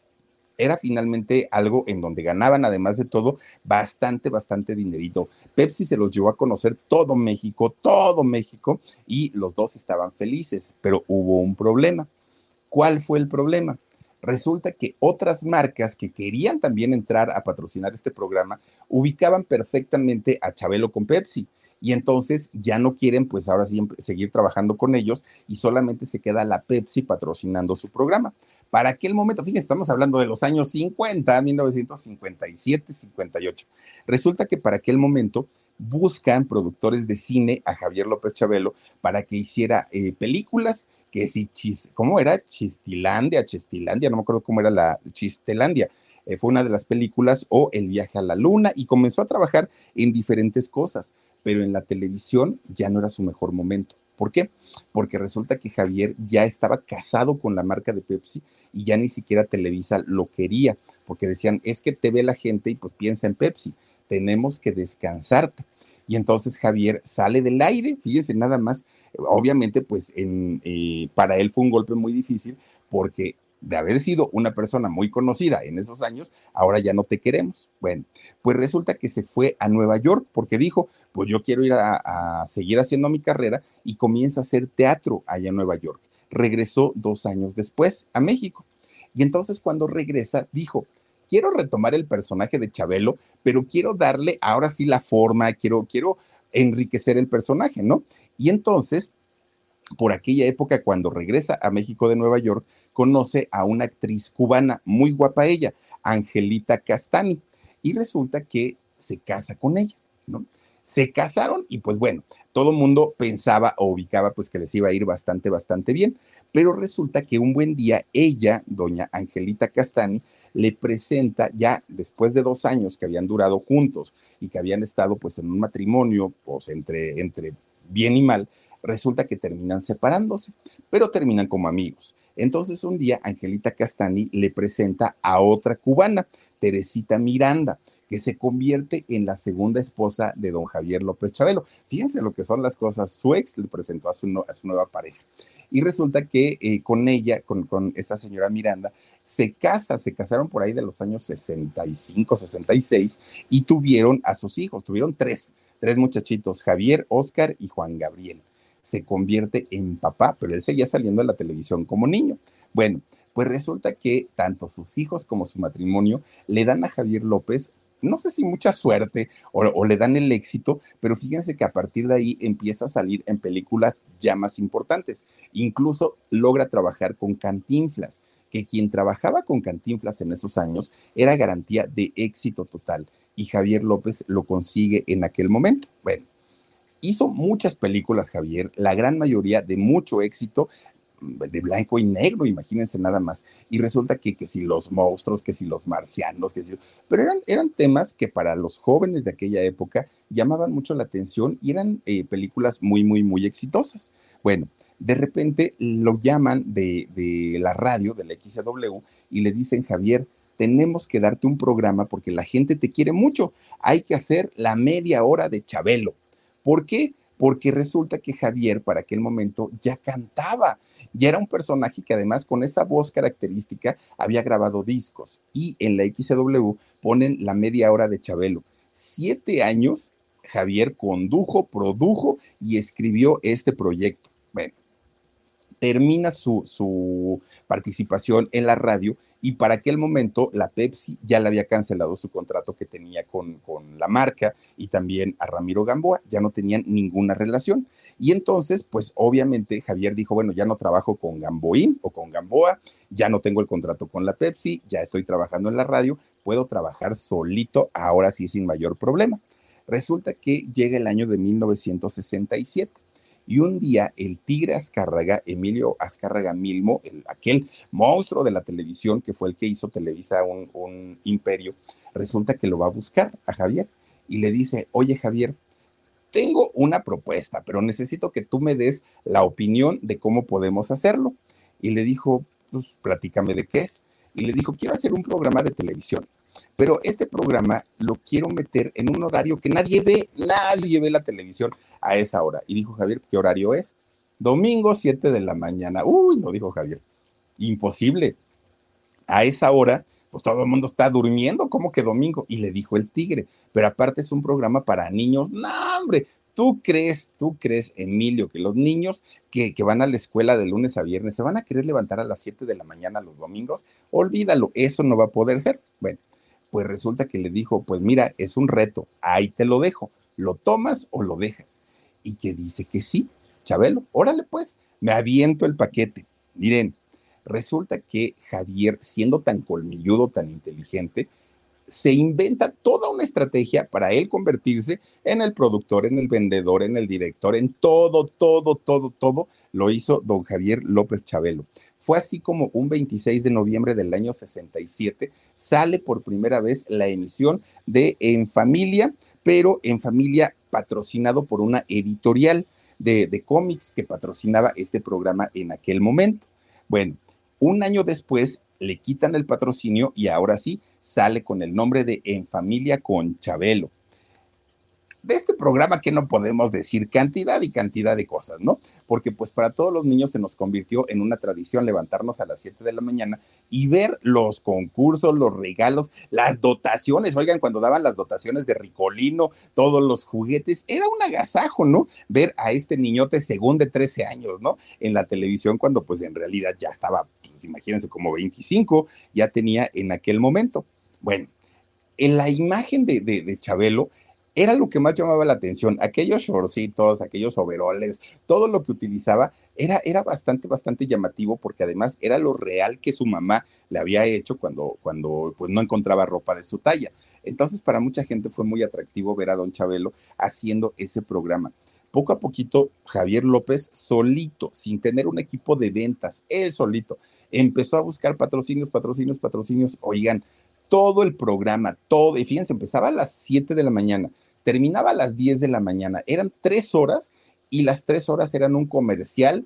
era finalmente algo en donde ganaban, además de todo, bastante, bastante dinerito. Pepsi se los llevó a conocer todo México, todo México, y los dos estaban felices, pero hubo un problema. ¿Cuál fue el problema? Resulta que otras marcas que querían también entrar a patrocinar este programa ubicaban perfectamente a Chabelo con Pepsi y entonces ya no quieren pues ahora sí seguir trabajando con ellos y solamente se queda la Pepsi patrocinando su programa. Para aquel momento, fíjense, estamos hablando de los años 50, 1957, 58. Resulta que para aquel momento buscan productores de cine a Javier López Chabelo para que hiciera eh, películas, que si, ¿cómo era? Chistilandia, Chistilandia, no me acuerdo cómo era la Chistelandia. Eh, fue una de las películas, o El viaje a la luna, y comenzó a trabajar en diferentes cosas, pero en la televisión ya no era su mejor momento. ¿Por qué? Porque resulta que Javier ya estaba casado con la marca de Pepsi y ya ni siquiera Televisa lo quería, porque decían, es que te ve la gente y pues piensa en Pepsi tenemos que descansarte. Y entonces Javier sale del aire, fíjese nada más, obviamente pues eh, para él fue un golpe muy difícil porque de haber sido una persona muy conocida en esos años, ahora ya no te queremos. Bueno, pues resulta que se fue a Nueva York porque dijo, pues yo quiero ir a, a seguir haciendo mi carrera y comienza a hacer teatro allá en Nueva York. Regresó dos años después a México. Y entonces cuando regresa, dijo, quiero retomar el personaje de Chabelo, pero quiero darle ahora sí la forma, quiero, quiero enriquecer el personaje, ¿no? Y entonces, por aquella época, cuando regresa a México de Nueva York, conoce a una actriz cubana, muy guapa ella, Angelita Castani, y resulta que se casa con ella, ¿no? Se casaron y pues bueno, todo el mundo pensaba o ubicaba pues que les iba a ir bastante, bastante bien, pero resulta que un buen día ella, doña Angelita Castani, le presenta ya después de dos años que habían durado juntos y que habían estado pues en un matrimonio, pues entre, entre bien y mal, resulta que terminan separándose, pero terminan como amigos. Entonces un día Angelita Castani le presenta a otra cubana, Teresita Miranda que se convierte en la segunda esposa de don Javier López Chabelo. Fíjense lo que son las cosas. Su ex le presentó a su, nueva pareja. Y resulta que eh, con ella, con, con, esta señora Miranda, se casa, se casaron por ahí de los años 65, 66 y tuvieron a sus hijos, tuvieron tres, tres muchachitos, Javier, Oscar y Juan Gabriel. Se convierte en papá, pero él seguía saliendo a la televisión como niño. Bueno, pues resulta que tanto sus hijos como su matrimonio le dan a Javier López no sé si mucha suerte o, le dan el éxito, pero fíjense que a partir de ahí empieza a salir en películas ya más importantes. Incluso logra trabajar con Cantinflas, que quien trabajaba con Cantinflas en esos años era garantía de éxito total. Y Javier López lo consigue en aquel momento. Bueno, hizo muchas películas, Javier, la gran mayoría de mucho éxito de blanco y negro, imagínense nada más. Y resulta que, que si los monstruos, que si los marcianos, que si... Pero eran, eran temas que para los jóvenes de aquella época llamaban mucho la atención y eran eh, películas muy, muy, muy exitosas. Bueno, de repente lo llaman de, de la radio, de la XW, y le dicen, Javier, tenemos que darte un programa porque la gente te quiere mucho. Hay que hacer la media hora de Chabelo. ¿Por qué? Porque resulta que Javier para aquel momento ya cantaba y era un personaje que además con esa voz característica había grabado discos. Y en la XW ponen la media hora de Chabelo. Siete años, Javier condujo, produjo y escribió este proyecto. Termina su, su, participación en la radio y para aquel momento la Pepsi ya le había cancelado su contrato que tenía con, con, la marca y también a Ramiro Gamboa, ya no tenían ninguna relación. Y entonces, pues obviamente Javier dijo, bueno, ya no trabajo con Gamboín o con Gamboa, ya no tengo el contrato con la Pepsi, ya estoy trabajando en la radio, puedo trabajar solito, ahora sí sin mayor problema. Resulta que llega el año de 1967 y un día el tigre Azcárraga, Emilio Azcárraga Milmo, el, aquel monstruo de la televisión que fue el que hizo Televisa un, imperio, resulta que lo va a buscar a Javier y le dice, oye Javier, tengo una propuesta, pero necesito que tú me des la opinión de cómo podemos hacerlo. Y le dijo, pues platícame de qué es. Y le dijo, quiero hacer un programa de televisión. Pero este programa lo quiero meter en un horario que nadie ve, nadie ve la televisión a esa hora. Y dijo Javier, ¿qué horario es? Domingo 7 de la mañana. Uy, no dijo Javier. Imposible. A esa hora, pues todo el mundo está durmiendo, ¿cómo que domingo? Y le dijo el tigre, pero aparte es un programa para niños, no, hombre, ¿Tú crees, tú crees, Emilio, que los niños que, que, van a la escuela de lunes a viernes se van a querer levantar a las 7 de la mañana los domingos? Olvídalo, eso no va a poder ser. Bueno, pues resulta que le dijo, pues mira, es un reto, ahí te lo dejo, ¿lo tomas o lo dejas? Y que dice que sí, Chabelo, órale pues, me aviento el paquete. Miren, resulta que Javier, siendo tan colmilludo, tan inteligente, se inventa toda una estrategia para él convertirse en el productor, en el vendedor, en el director, en todo, todo, todo, todo lo hizo don Javier López Chabelo. Fue así como un 26 de noviembre del año 67 sale por primera vez la emisión de En Familia, pero En Familia patrocinado por una editorial de, de cómics que patrocinaba este programa en aquel momento. Bueno, un año después le quitan el patrocinio y ahora sí sale con el nombre de En Familia con Chabelo de este programa que no podemos decir cantidad y cantidad de cosas, ¿no? Porque pues para todos los niños se nos convirtió en una tradición levantarnos a las 7 de la mañana y ver los concursos, los regalos, las dotaciones. Oigan, cuando daban las dotaciones de Ricolino, todos los juguetes, era un agasajo, ¿no? Ver a este niñote según de 13 años, ¿no? En la televisión cuando pues en realidad ya estaba, pues imagínense, como 25, ya tenía en aquel momento. Bueno, en la imagen de, de, de Chabelo era lo que más llamaba la atención. Aquellos shortcitos, aquellos overoles, todo lo que utilizaba era, era bastante, bastante llamativo porque además era lo real que su mamá le había hecho cuando, cuando pues, no encontraba ropa de su talla. Entonces, para mucha gente fue muy atractivo ver a don Chabelo haciendo ese programa. Poco a poquito, Javier López solito, sin tener un equipo de ventas, él solito, empezó a buscar patrocinios, patrocinios, patrocinios. Oigan, todo el programa, todo, y fíjense, empezaba a las 7 de la mañana terminaba a las 10 de la mañana. Eran tres horas y las tres horas eran un comercial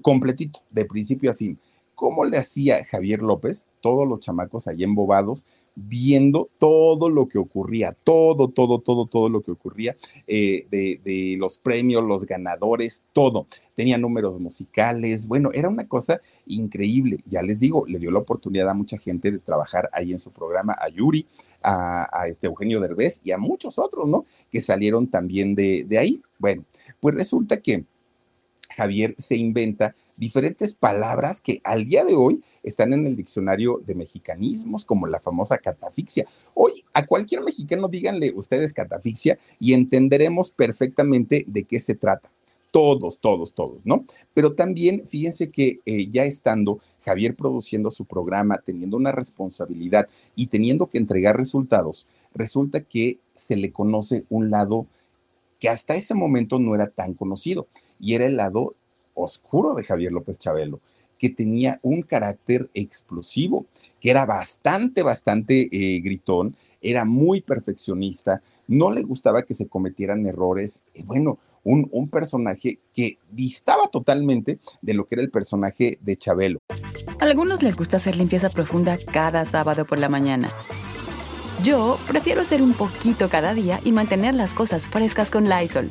completito, de principio a fin. ¿Cómo le hacía Javier López? Todos los chamacos ahí embobados, viendo todo lo que ocurría, todo, todo, todo, todo lo que ocurría eh, de, los premios, los ganadores, todo. Tenía números musicales, bueno, era una cosa increíble. Ya les digo, le dio la oportunidad a mucha gente de trabajar ahí en su programa, a Yuri, a, este Eugenio Derbez y a muchos otros, ¿no? Que salieron también de, de ahí. Bueno, pues resulta que Javier se inventa diferentes palabras que al día de hoy están en el diccionario de mexicanismos, como la famosa catafixia. Hoy a cualquier mexicano díganle ustedes catafixia y entenderemos perfectamente de qué se trata todos, todos, todos, ¿no? Pero también fíjense que eh, ya estando Javier produciendo su programa, teniendo una responsabilidad y teniendo que entregar resultados, resulta que se le conoce un lado que hasta ese momento no era tan conocido y era el lado oscuro de Javier López Chabelo, que tenía un carácter explosivo, que era bastante, bastante eh, gritón, era muy perfeccionista, no le gustaba que se cometieran errores. Y bueno, un, personaje que distaba totalmente de lo que era el personaje de Chabelo. A algunos les gusta hacer limpieza profunda cada sábado por la mañana. Yo prefiero hacer un poquito cada día y mantener las cosas frescas con Lysol.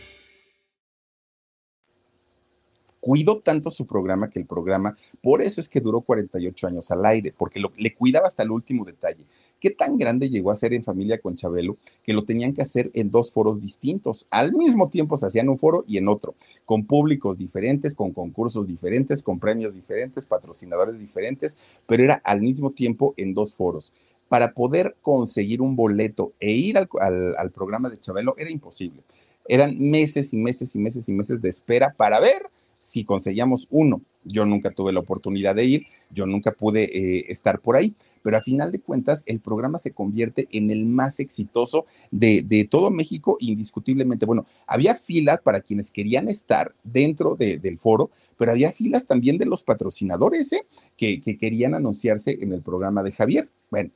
Cuidó tanto su programa que el programa, por eso es que duró 48 años al aire, porque le cuidaba hasta el último detalle. ¿Qué tan grande llegó a ser en familia con Chabelo que lo tenían que hacer en dos foros distintos? Al mismo tiempo se hacían un foro y en otro, con públicos diferentes, con concursos diferentes, con premios diferentes, patrocinadores diferentes, pero era al mismo tiempo en dos foros para poder conseguir un boleto e ir al, programa de Chabelo era imposible. Eran meses y meses y meses y meses de espera para ver si conseguíamos uno. Yo nunca tuve la oportunidad de ir, yo nunca pude eh, estar por ahí, pero a final de cuentas el programa se convierte en el más exitoso de, todo México, indiscutiblemente. Bueno, había filas para quienes querían estar dentro del foro, pero había filas también de los patrocinadores ¿eh? que, que querían anunciarse en el programa de Javier. Bueno,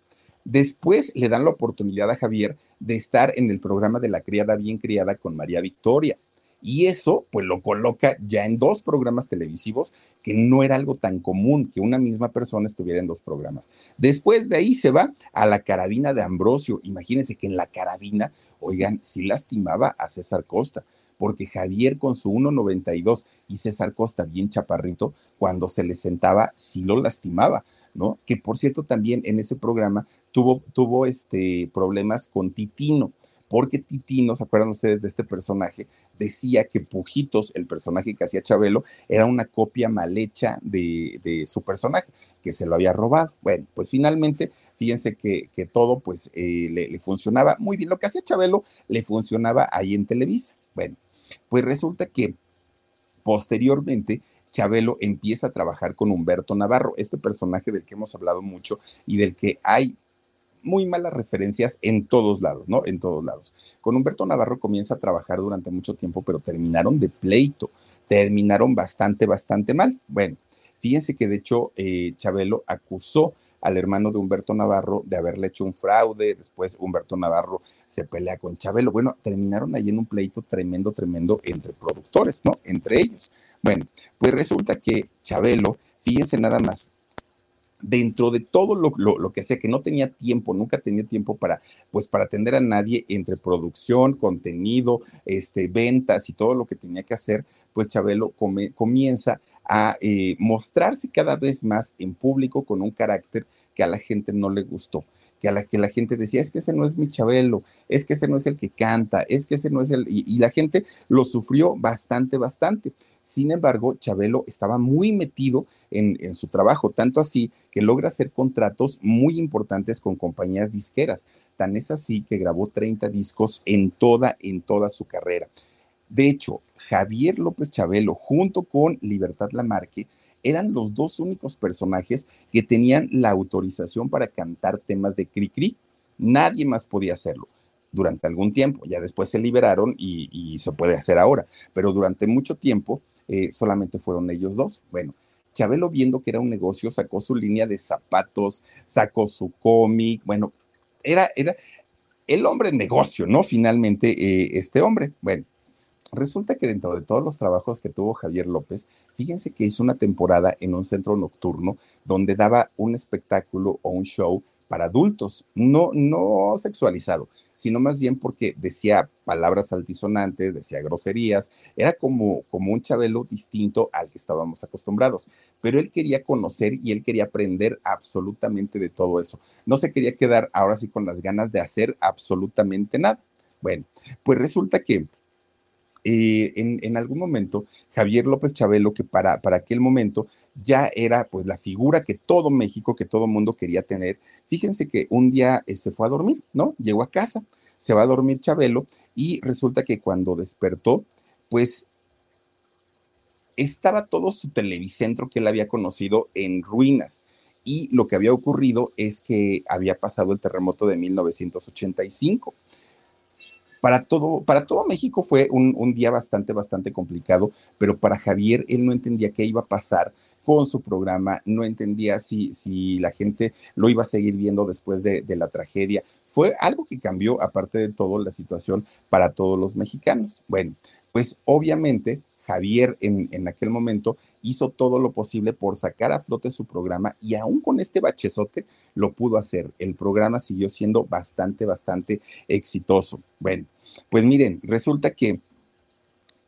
Después le dan la oportunidad a Javier de estar en el programa de la criada bien criada con María Victoria. Y eso, pues lo coloca ya en dos programas televisivos, que no era algo tan común que una misma persona estuviera en dos programas. Después de ahí se va a la carabina de Ambrosio. Imagínense que en la carabina, oigan, sí lastimaba a César Costa porque Javier con su 1.92 y César Costa bien chaparrito, cuando se le sentaba, sí lo lastimaba. ¿no? Que por cierto también en ese programa tuvo, tuvo este, problemas con Titino porque Titino, ¿se acuerdan ustedes de este personaje? Decía que Pujitos, el personaje que hacía Chabelo, era una copia mal hecha de, su personaje, que se lo había robado. Bueno, pues finalmente, fíjense que, todo pues eh, le, le, funcionaba muy bien. Lo que hacía Chabelo le funcionaba ahí en Televisa. Bueno, pues resulta que posteriormente Chabelo empieza a trabajar con Humberto Navarro, este personaje del que hemos hablado mucho y del que hay muy malas referencias en todos lados, ¿no? En todos lados. Con Humberto Navarro comienza a trabajar durante mucho tiempo, pero terminaron de pleito, terminaron bastante, bastante mal. Bueno, fíjense que de hecho eh, Chabelo acusó al hermano de Humberto Navarro de haberle hecho un fraude, después Humberto Navarro se pelea con Chabelo. Bueno, terminaron ahí en un pleito tremendo, tremendo entre productores, ¿no? Entre ellos. Bueno, pues resulta que Chabelo, fíjense nada más, dentro de todo lo, lo, que sea, que no tenía tiempo, nunca tenía tiempo para, pues, para atender a nadie entre producción, contenido, este, ventas y todo lo que tenía que hacer, pues Chabelo comienza a eh, mostrarse cada vez más en público con un carácter que a la gente no le gustó a la que la gente decía, es que ese no es mi Chabelo, es que ese no es el que canta, es que ese no es el... y la gente lo sufrió bastante, bastante. Sin embargo, Chabelo estaba muy metido en, su trabajo, tanto así que logra hacer contratos muy importantes con compañías disqueras. Tan es así que grabó 30 discos en toda, en toda su carrera. De hecho, Javier López Chabelo, junto con Libertad Lamarque, eran los dos únicos personajes que tenían la autorización para cantar temas de Cri Nadie más podía hacerlo durante algún tiempo. Ya después se liberaron y, y, se puede hacer ahora. Pero durante mucho tiempo eh, solamente fueron ellos dos. Bueno, Chabelo viendo que era un negocio, sacó su línea de zapatos, sacó su cómic, bueno, era, era el hombre negocio, ¿no? Finalmente, eh, este hombre. Bueno, resulta que dentro de todos los trabajos que tuvo Javier López, fíjense que hizo una temporada en un centro nocturno donde daba un espectáculo o un show para adultos, no, no sexualizado, sino más bien porque decía palabras altisonantes, decía groserías, era como, como un Chabelo distinto al que estábamos acostumbrados, pero él quería conocer y él quería aprender absolutamente de todo eso. No se quería quedar ahora sí con las ganas de hacer absolutamente nada. Bueno, pues resulta que eh, en, algún momento Javier López Chabelo, que para, para aquel momento ya era pues la figura que todo México, que todo mundo quería tener. Fíjense que un día eh, se fue a dormir, ¿no? Llegó a casa, se va a dormir Chabelo y resulta que cuando despertó, pues estaba todo su televicentro que él había conocido en ruinas. Y lo que había ocurrido es que había pasado el terremoto de 1985 para todo, para todo México fue un, un, día bastante, bastante complicado, pero para Javier él no entendía qué iba a pasar con su programa, no entendía si, si la gente lo iba a seguir viendo después de, de la tragedia. Fue algo que cambió, aparte de todo, la situación para todos los mexicanos. Bueno, pues obviamente Javier en, en, aquel momento hizo todo lo posible por sacar a flote su programa y aún con este bachezote lo pudo hacer. El programa siguió siendo bastante, bastante exitoso. Bueno, pues miren, resulta que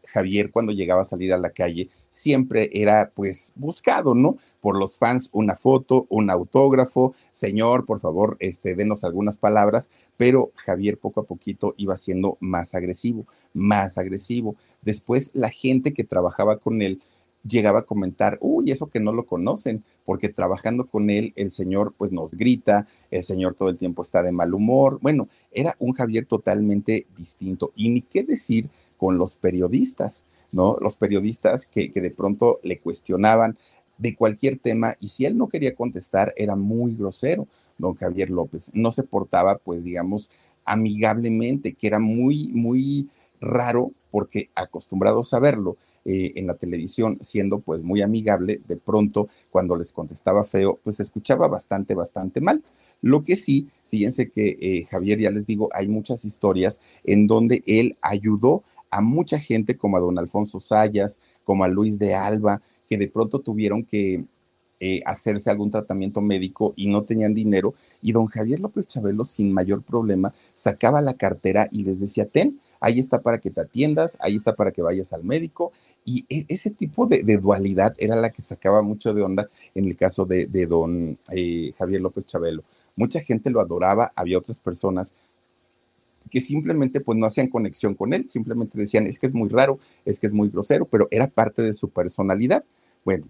Javier cuando llegaba a salir a la calle siempre era pues buscado, ¿no? Por los fans, una foto, un autógrafo, señor, por favor, este, denos algunas palabras, pero Javier poco a poquito iba siendo más agresivo, más agresivo. Después la gente que trabajaba con él llegaba a comentar, uy, eso que no lo conocen, porque trabajando con él, el señor pues nos grita, el señor todo el tiempo está de mal humor. Bueno, era un Javier totalmente distinto. Y ni qué decir con los periodistas, ¿no? Los periodistas que, que de pronto le cuestionaban de cualquier tema y si él no quería contestar era muy grosero, don Javier López. No se portaba, pues digamos, amigablemente, que era muy, muy raro porque acostumbrados a verlo eh, en la televisión siendo pues muy amigable, de pronto cuando les contestaba feo, pues se escuchaba bastante, bastante mal. Lo que sí, fíjense que eh, Javier, ya les digo, hay muchas historias en donde él ayudó a mucha gente como a don Alfonso Sayas, como a Luis de Alba, que de pronto tuvieron que eh, hacerse algún tratamiento médico y no tenían dinero. Y don Javier López Chabelo, sin mayor problema, sacaba la cartera y les decía, ten, ahí está para que te atiendas, ahí está para que vayas al médico. Y e, ese tipo de, dualidad era la que sacaba mucho de onda en el caso de, don eh, Javier López Chabelo. Mucha gente lo adoraba, había otras personas que simplemente pues no hacían conexión con él, simplemente decían, es que es muy raro, es que es muy grosero, pero era parte de su personalidad. Bueno,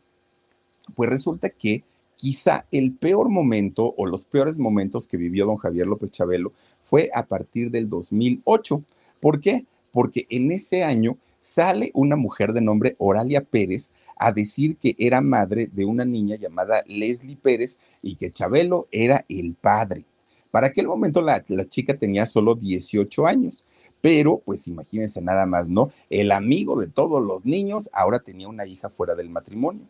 pues resulta que quizá el peor momento o los peores momentos que vivió don Javier López Chabelo fue a partir del 2008. ¿Por qué? Porque en ese año sale una mujer de nombre Oralia Pérez a decir que era madre de una niña llamada Leslie Pérez y que Chabelo era el padre. Para aquel momento la, la, chica tenía solo 18 años, pero pues imagínense nada más, ¿no? El amigo de todos los niños ahora tenía una hija fuera del matrimonio.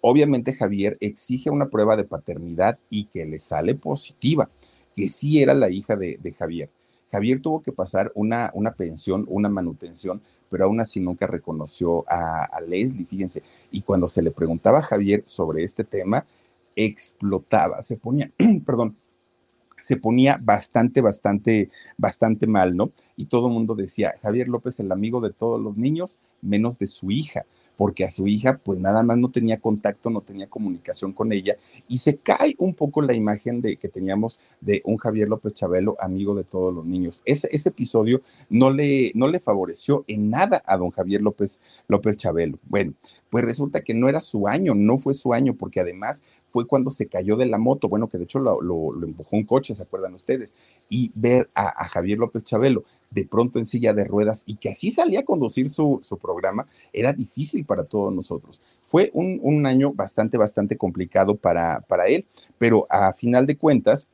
Obviamente Javier exige una prueba de paternidad y que le sale positiva, que sí era la hija de, Javier. Javier tuvo que pasar una, una, pensión, una manutención, pero aún así nunca reconoció a, a, Leslie, fíjense. Y cuando se le preguntaba a Javier sobre este tema, explotaba, se ponía, perdón, se ponía bastante, bastante, bastante mal, ¿no? Y todo el mundo decía, Javier López, el amigo de todos los niños, menos de su hija porque a su hija pues nada más no tenía contacto, no tenía comunicación con ella y se cae un poco la imagen de que teníamos de un Javier López Chabelo, amigo de todos los niños. Ese, ese episodio no le, no le favoreció en nada a don Javier López, López Chabelo. Bueno, pues resulta que no era su año, no fue su año, porque además fue cuando se cayó de la moto, bueno, que de hecho lo, empujó un coche, ¿se acuerdan ustedes? Y ver a, a Javier López Chabelo de pronto en silla de ruedas y que así salía a conducir su, programa, era difícil para todos nosotros. Fue un, año bastante, bastante complicado para, para él, pero a final de cuentas,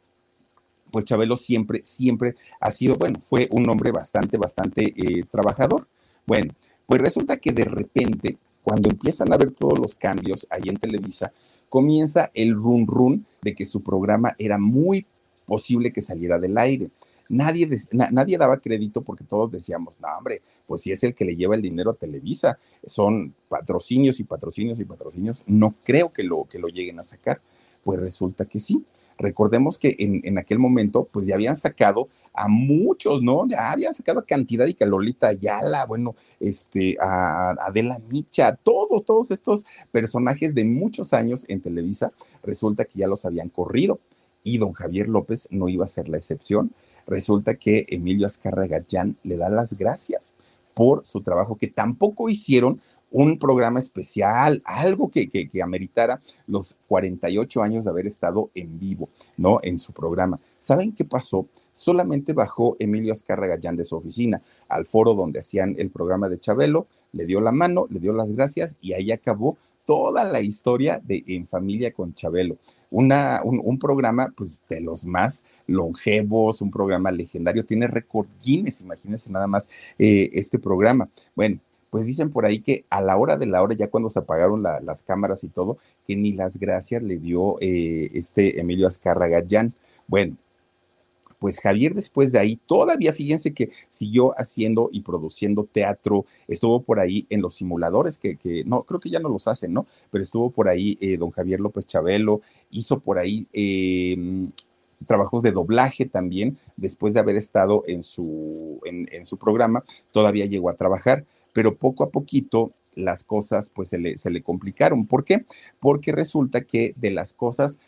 pues Chabelo siempre, siempre ha sido, bueno, fue un hombre bastante, bastante eh, trabajador. Bueno, pues resulta que de repente, cuando empiezan a ver todos los cambios ahí en Televisa, comienza el run run de que su programa era muy posible que saliera del aire nadie, nadie daba crédito porque todos decíamos, no, hombre, pues si es el que le lleva el dinero a Televisa, son patrocinios y patrocinios y patrocinios, no creo que lo, que lo lleguen a sacar. Pues resulta que sí. Recordemos que en, aquel momento, pues ya habían sacado a muchos, ¿no? Ya habían sacado a cantidad y Calolita Ayala, bueno, este, a Adela Micha, todos, todos estos personajes de muchos años en Televisa, resulta que ya los habían corrido y don Javier López no iba a ser la excepción resulta que Emilio Azcárraga Gallán le da las gracias por su trabajo, que tampoco hicieron un programa especial, algo que, que, ameritara los 48 años de haber estado en vivo, ¿no? En su programa. ¿Saben qué pasó? Solamente bajó Emilio Azcárraga Gallán de su oficina al foro donde hacían el programa de Chabelo, le dio la mano, le dio las gracias y ahí acabó toda la historia de En Familia con Chabelo una, un, programa pues, de los más longevos, un programa legendario, tiene récord Guinness, imagínense nada más eh, este programa. Bueno, pues dicen por ahí que a la hora de la hora, ya cuando se apagaron las cámaras y todo, que ni las gracias le dio eh, este Emilio Azcárraga Jan. Bueno, pues Javier después de ahí, todavía fíjense que siguió haciendo y produciendo teatro, estuvo por ahí en los simuladores, que, no, creo que ya no los hacen, ¿no? Pero estuvo por ahí eh, don Javier López Chabelo, hizo por ahí... Em, trabajos de doblaje también, después de haber estado en su, en, su programa, todavía llegó a trabajar, pero poco a poquito las cosas pues se le, se le complicaron. ¿Por qué? Porque resulta que de las cosas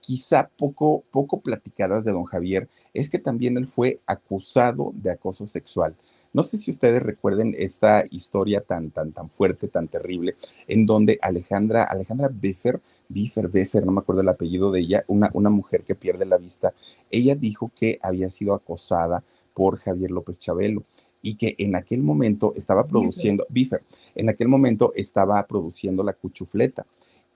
quizá poco, poco platicadas de don Javier es que también él fue acusado de acoso sexual. No sé si ustedes recuerden esta historia tan, tan, tan fuerte, tan terrible, en donde Alejandra, Alejandra Beffer, Biffer, Beffer, no me acuerdo el apellido de ella, una, una mujer que pierde la vista, ella dijo que había sido acosada por Javier López Chabelo y que en aquel momento estaba produciendo, Biffer, en aquel momento estaba produciendo la cuchufleta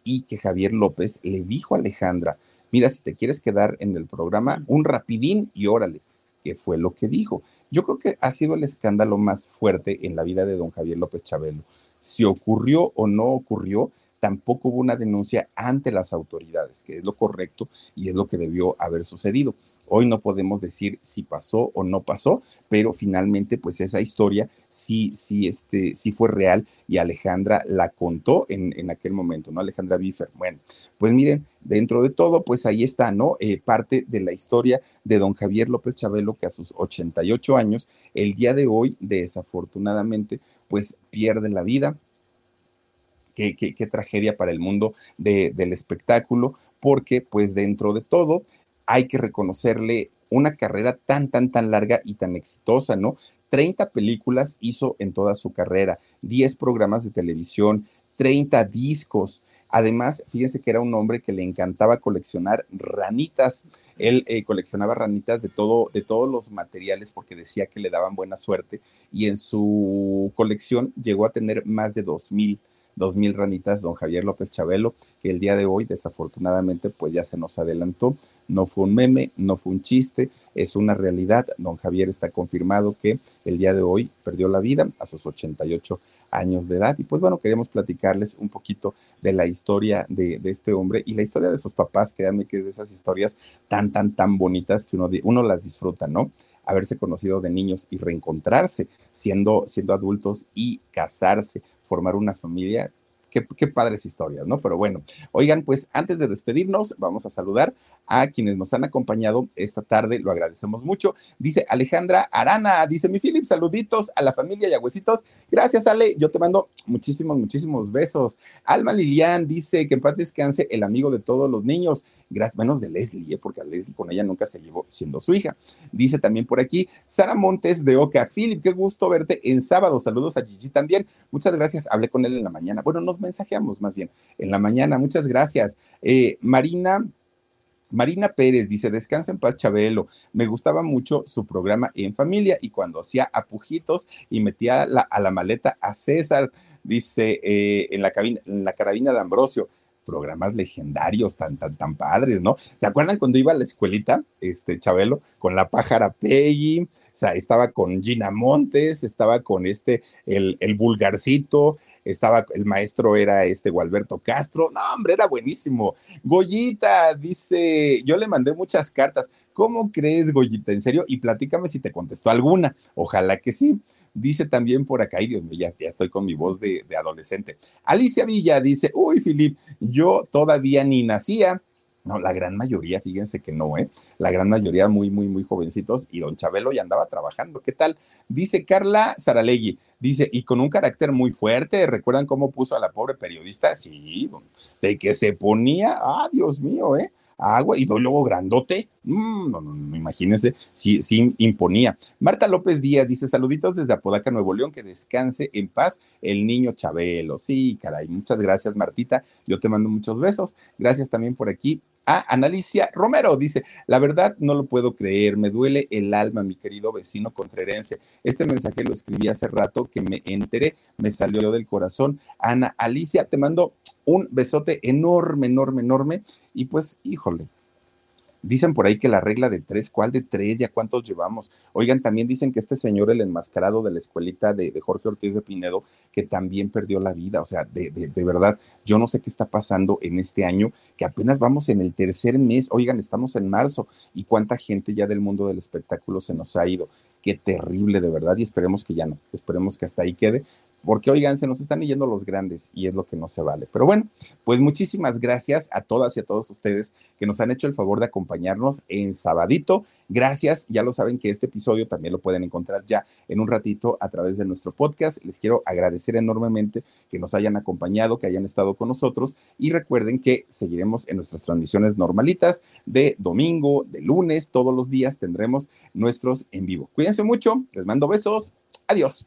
y que Javier López le dijo a Alejandra, mira, si te quieres quedar en el programa, un rapidín y órale, que fue lo que dijo. Yo creo que ha sido el escándalo más fuerte en la vida de don Javier López Chabelo. Si ocurrió o no ocurrió, tampoco hubo una denuncia ante las autoridades, que es lo correcto y es lo que debió haber sucedido. Hoy no podemos decir si pasó o no pasó, pero finalmente pues esa historia sí, sí, este, sí fue real y Alejandra la contó en, en aquel momento, ¿no? Alejandra Biffer. Bueno, pues miren, dentro de todo, pues ahí está, ¿no? Eh, parte de la historia de don Javier López Chabelo, que a sus 88 años, el día de hoy, desafortunadamente, pues pierde la vida. Qué, qué, qué tragedia para el mundo de, del espectáculo, porque pues dentro de todo hay que reconocerle una carrera tan, tan, tan larga y tan exitosa, ¿no? 30 películas hizo en toda su carrera, 10 programas de televisión, 30 discos. Además, fíjense que era un hombre que le encantaba coleccionar ranitas. Él eh, coleccionaba ranitas de, todo, de todos los materiales porque decía que le daban buena suerte y en su colección llegó a tener más de 2.000 dos mil ranitas, don Javier López Chabelo, que el día de hoy desafortunadamente pues ya se nos adelantó. No fue un meme, no fue un chiste, es una realidad. Don Javier está confirmado que el día de hoy perdió la vida a sus 88 años de edad. Y pues bueno, queremos platicarles un poquito de la historia de, de, este hombre y la historia de sus papás. Créanme que es de esas historias tan, tan, tan bonitas que uno, uno las disfruta, ¿no? Haberse conocido de niños y reencontrarse siendo, siendo adultos y casarse, formar una familia, Qué, padres historias, ¿no? Pero bueno, oigan, pues antes de despedirnos, vamos a saludar a quienes nos han acompañado esta tarde, lo agradecemos mucho. Dice Alejandra Arana, dice mi Philip, saluditos a la familia Yagüecitos. Gracias, Ale, yo te mando muchísimos, muchísimos besos. Alma Lilian dice que en paz descanse el amigo de todos los niños, gracias, menos de Leslie, ¿eh? porque a Leslie con ella nunca se llevó siendo su hija. Dice también por aquí Sara Montes de Oca, Philip, qué gusto verte en sábado. Saludos a Gigi también. Muchas gracias, hablé con él en la mañana. Bueno, nos mensajeamos más bien en la mañana. Muchas gracias. Eh, Marina Marina Pérez dice, descansa en paz Chabelo, me gustaba mucho su programa en familia y cuando hacía apujitos y metía la, a la maleta a César, dice, eh, en, la cabina, en la carabina de Ambrosio, programas legendarios tan, tan, tan padres, ¿no? ¿Se acuerdan cuando iba a la escuelita, este Chabelo, con la pájara Peggy, sea, estaba con Gina Montes, estaba con este, el, el vulgarcito, estaba, el maestro era este Gualberto Castro. No, hombre, era buenísimo. Goyita dice, yo le mandé muchas cartas. ¿Cómo crees, Goyita? ¿En serio? Y platícame si te contestó alguna. Ojalá que sí. Dice también por acá, y Dios mío, ya, estoy con mi voz de, de adolescente. Alicia Villa dice, uy, Filip, yo todavía ni nacía no, la gran mayoría, fíjense que no, ¿eh? La gran mayoría muy, muy, muy jovencitos y don Chabelo ya andaba trabajando. ¿Qué tal? Dice Carla Saralegui, dice, y con un carácter muy fuerte, ¿recuerdan cómo puso a la pobre periodista? Sí, de que se ponía, ah, Dios mío, ¿eh? agua y luego grandote. Mm, no, no, no, imagínense, sí, sí imponía. Marta López Díaz dice: Saluditos desde Apodaca, Nuevo León, que descanse en paz el niño Chabelo. Sí, caray, muchas gracias, Martita. Yo te mando muchos besos. Gracias también por aquí a Analicia Romero. Dice, la verdad no lo puedo creer, me duele el alma, mi querido vecino contrerense. Este mensaje lo escribí hace rato que me enteré, me salió del corazón. Ana Alicia, te mando un besote enorme, enorme, enorme. Y pues, híjole, Dicen por ahí que la regla de tres, ¿cuál de tres? ¿Ya cuántos llevamos? Oigan, también dicen que este señor, el enmascarado de la escuelita de, de Jorge Ortiz de Pinedo, que también perdió la vida. O sea, de, de, de, verdad, yo no sé qué está pasando en este año, que apenas vamos en el tercer mes. Oigan, estamos en marzo y cuánta gente ya del mundo del espectáculo se nos ha ido. Qué terrible, de verdad, y esperemos que ya no, esperemos que hasta ahí quede, porque oigan, se nos están yendo los grandes y es lo que no se vale. Pero bueno, pues muchísimas gracias a todas y a todos ustedes que nos han hecho el favor de acompañarnos en Sabadito. Gracias, ya lo saben que este episodio también lo pueden encontrar ya en un ratito a través de nuestro podcast. Les quiero agradecer enormemente que nos hayan acompañado, que hayan estado con nosotros y recuerden que seguiremos en nuestras transmisiones normalitas de domingo, de lunes, todos los días tendremos nuestros en vivo. Cuídense mucho, les mando besos, adiós.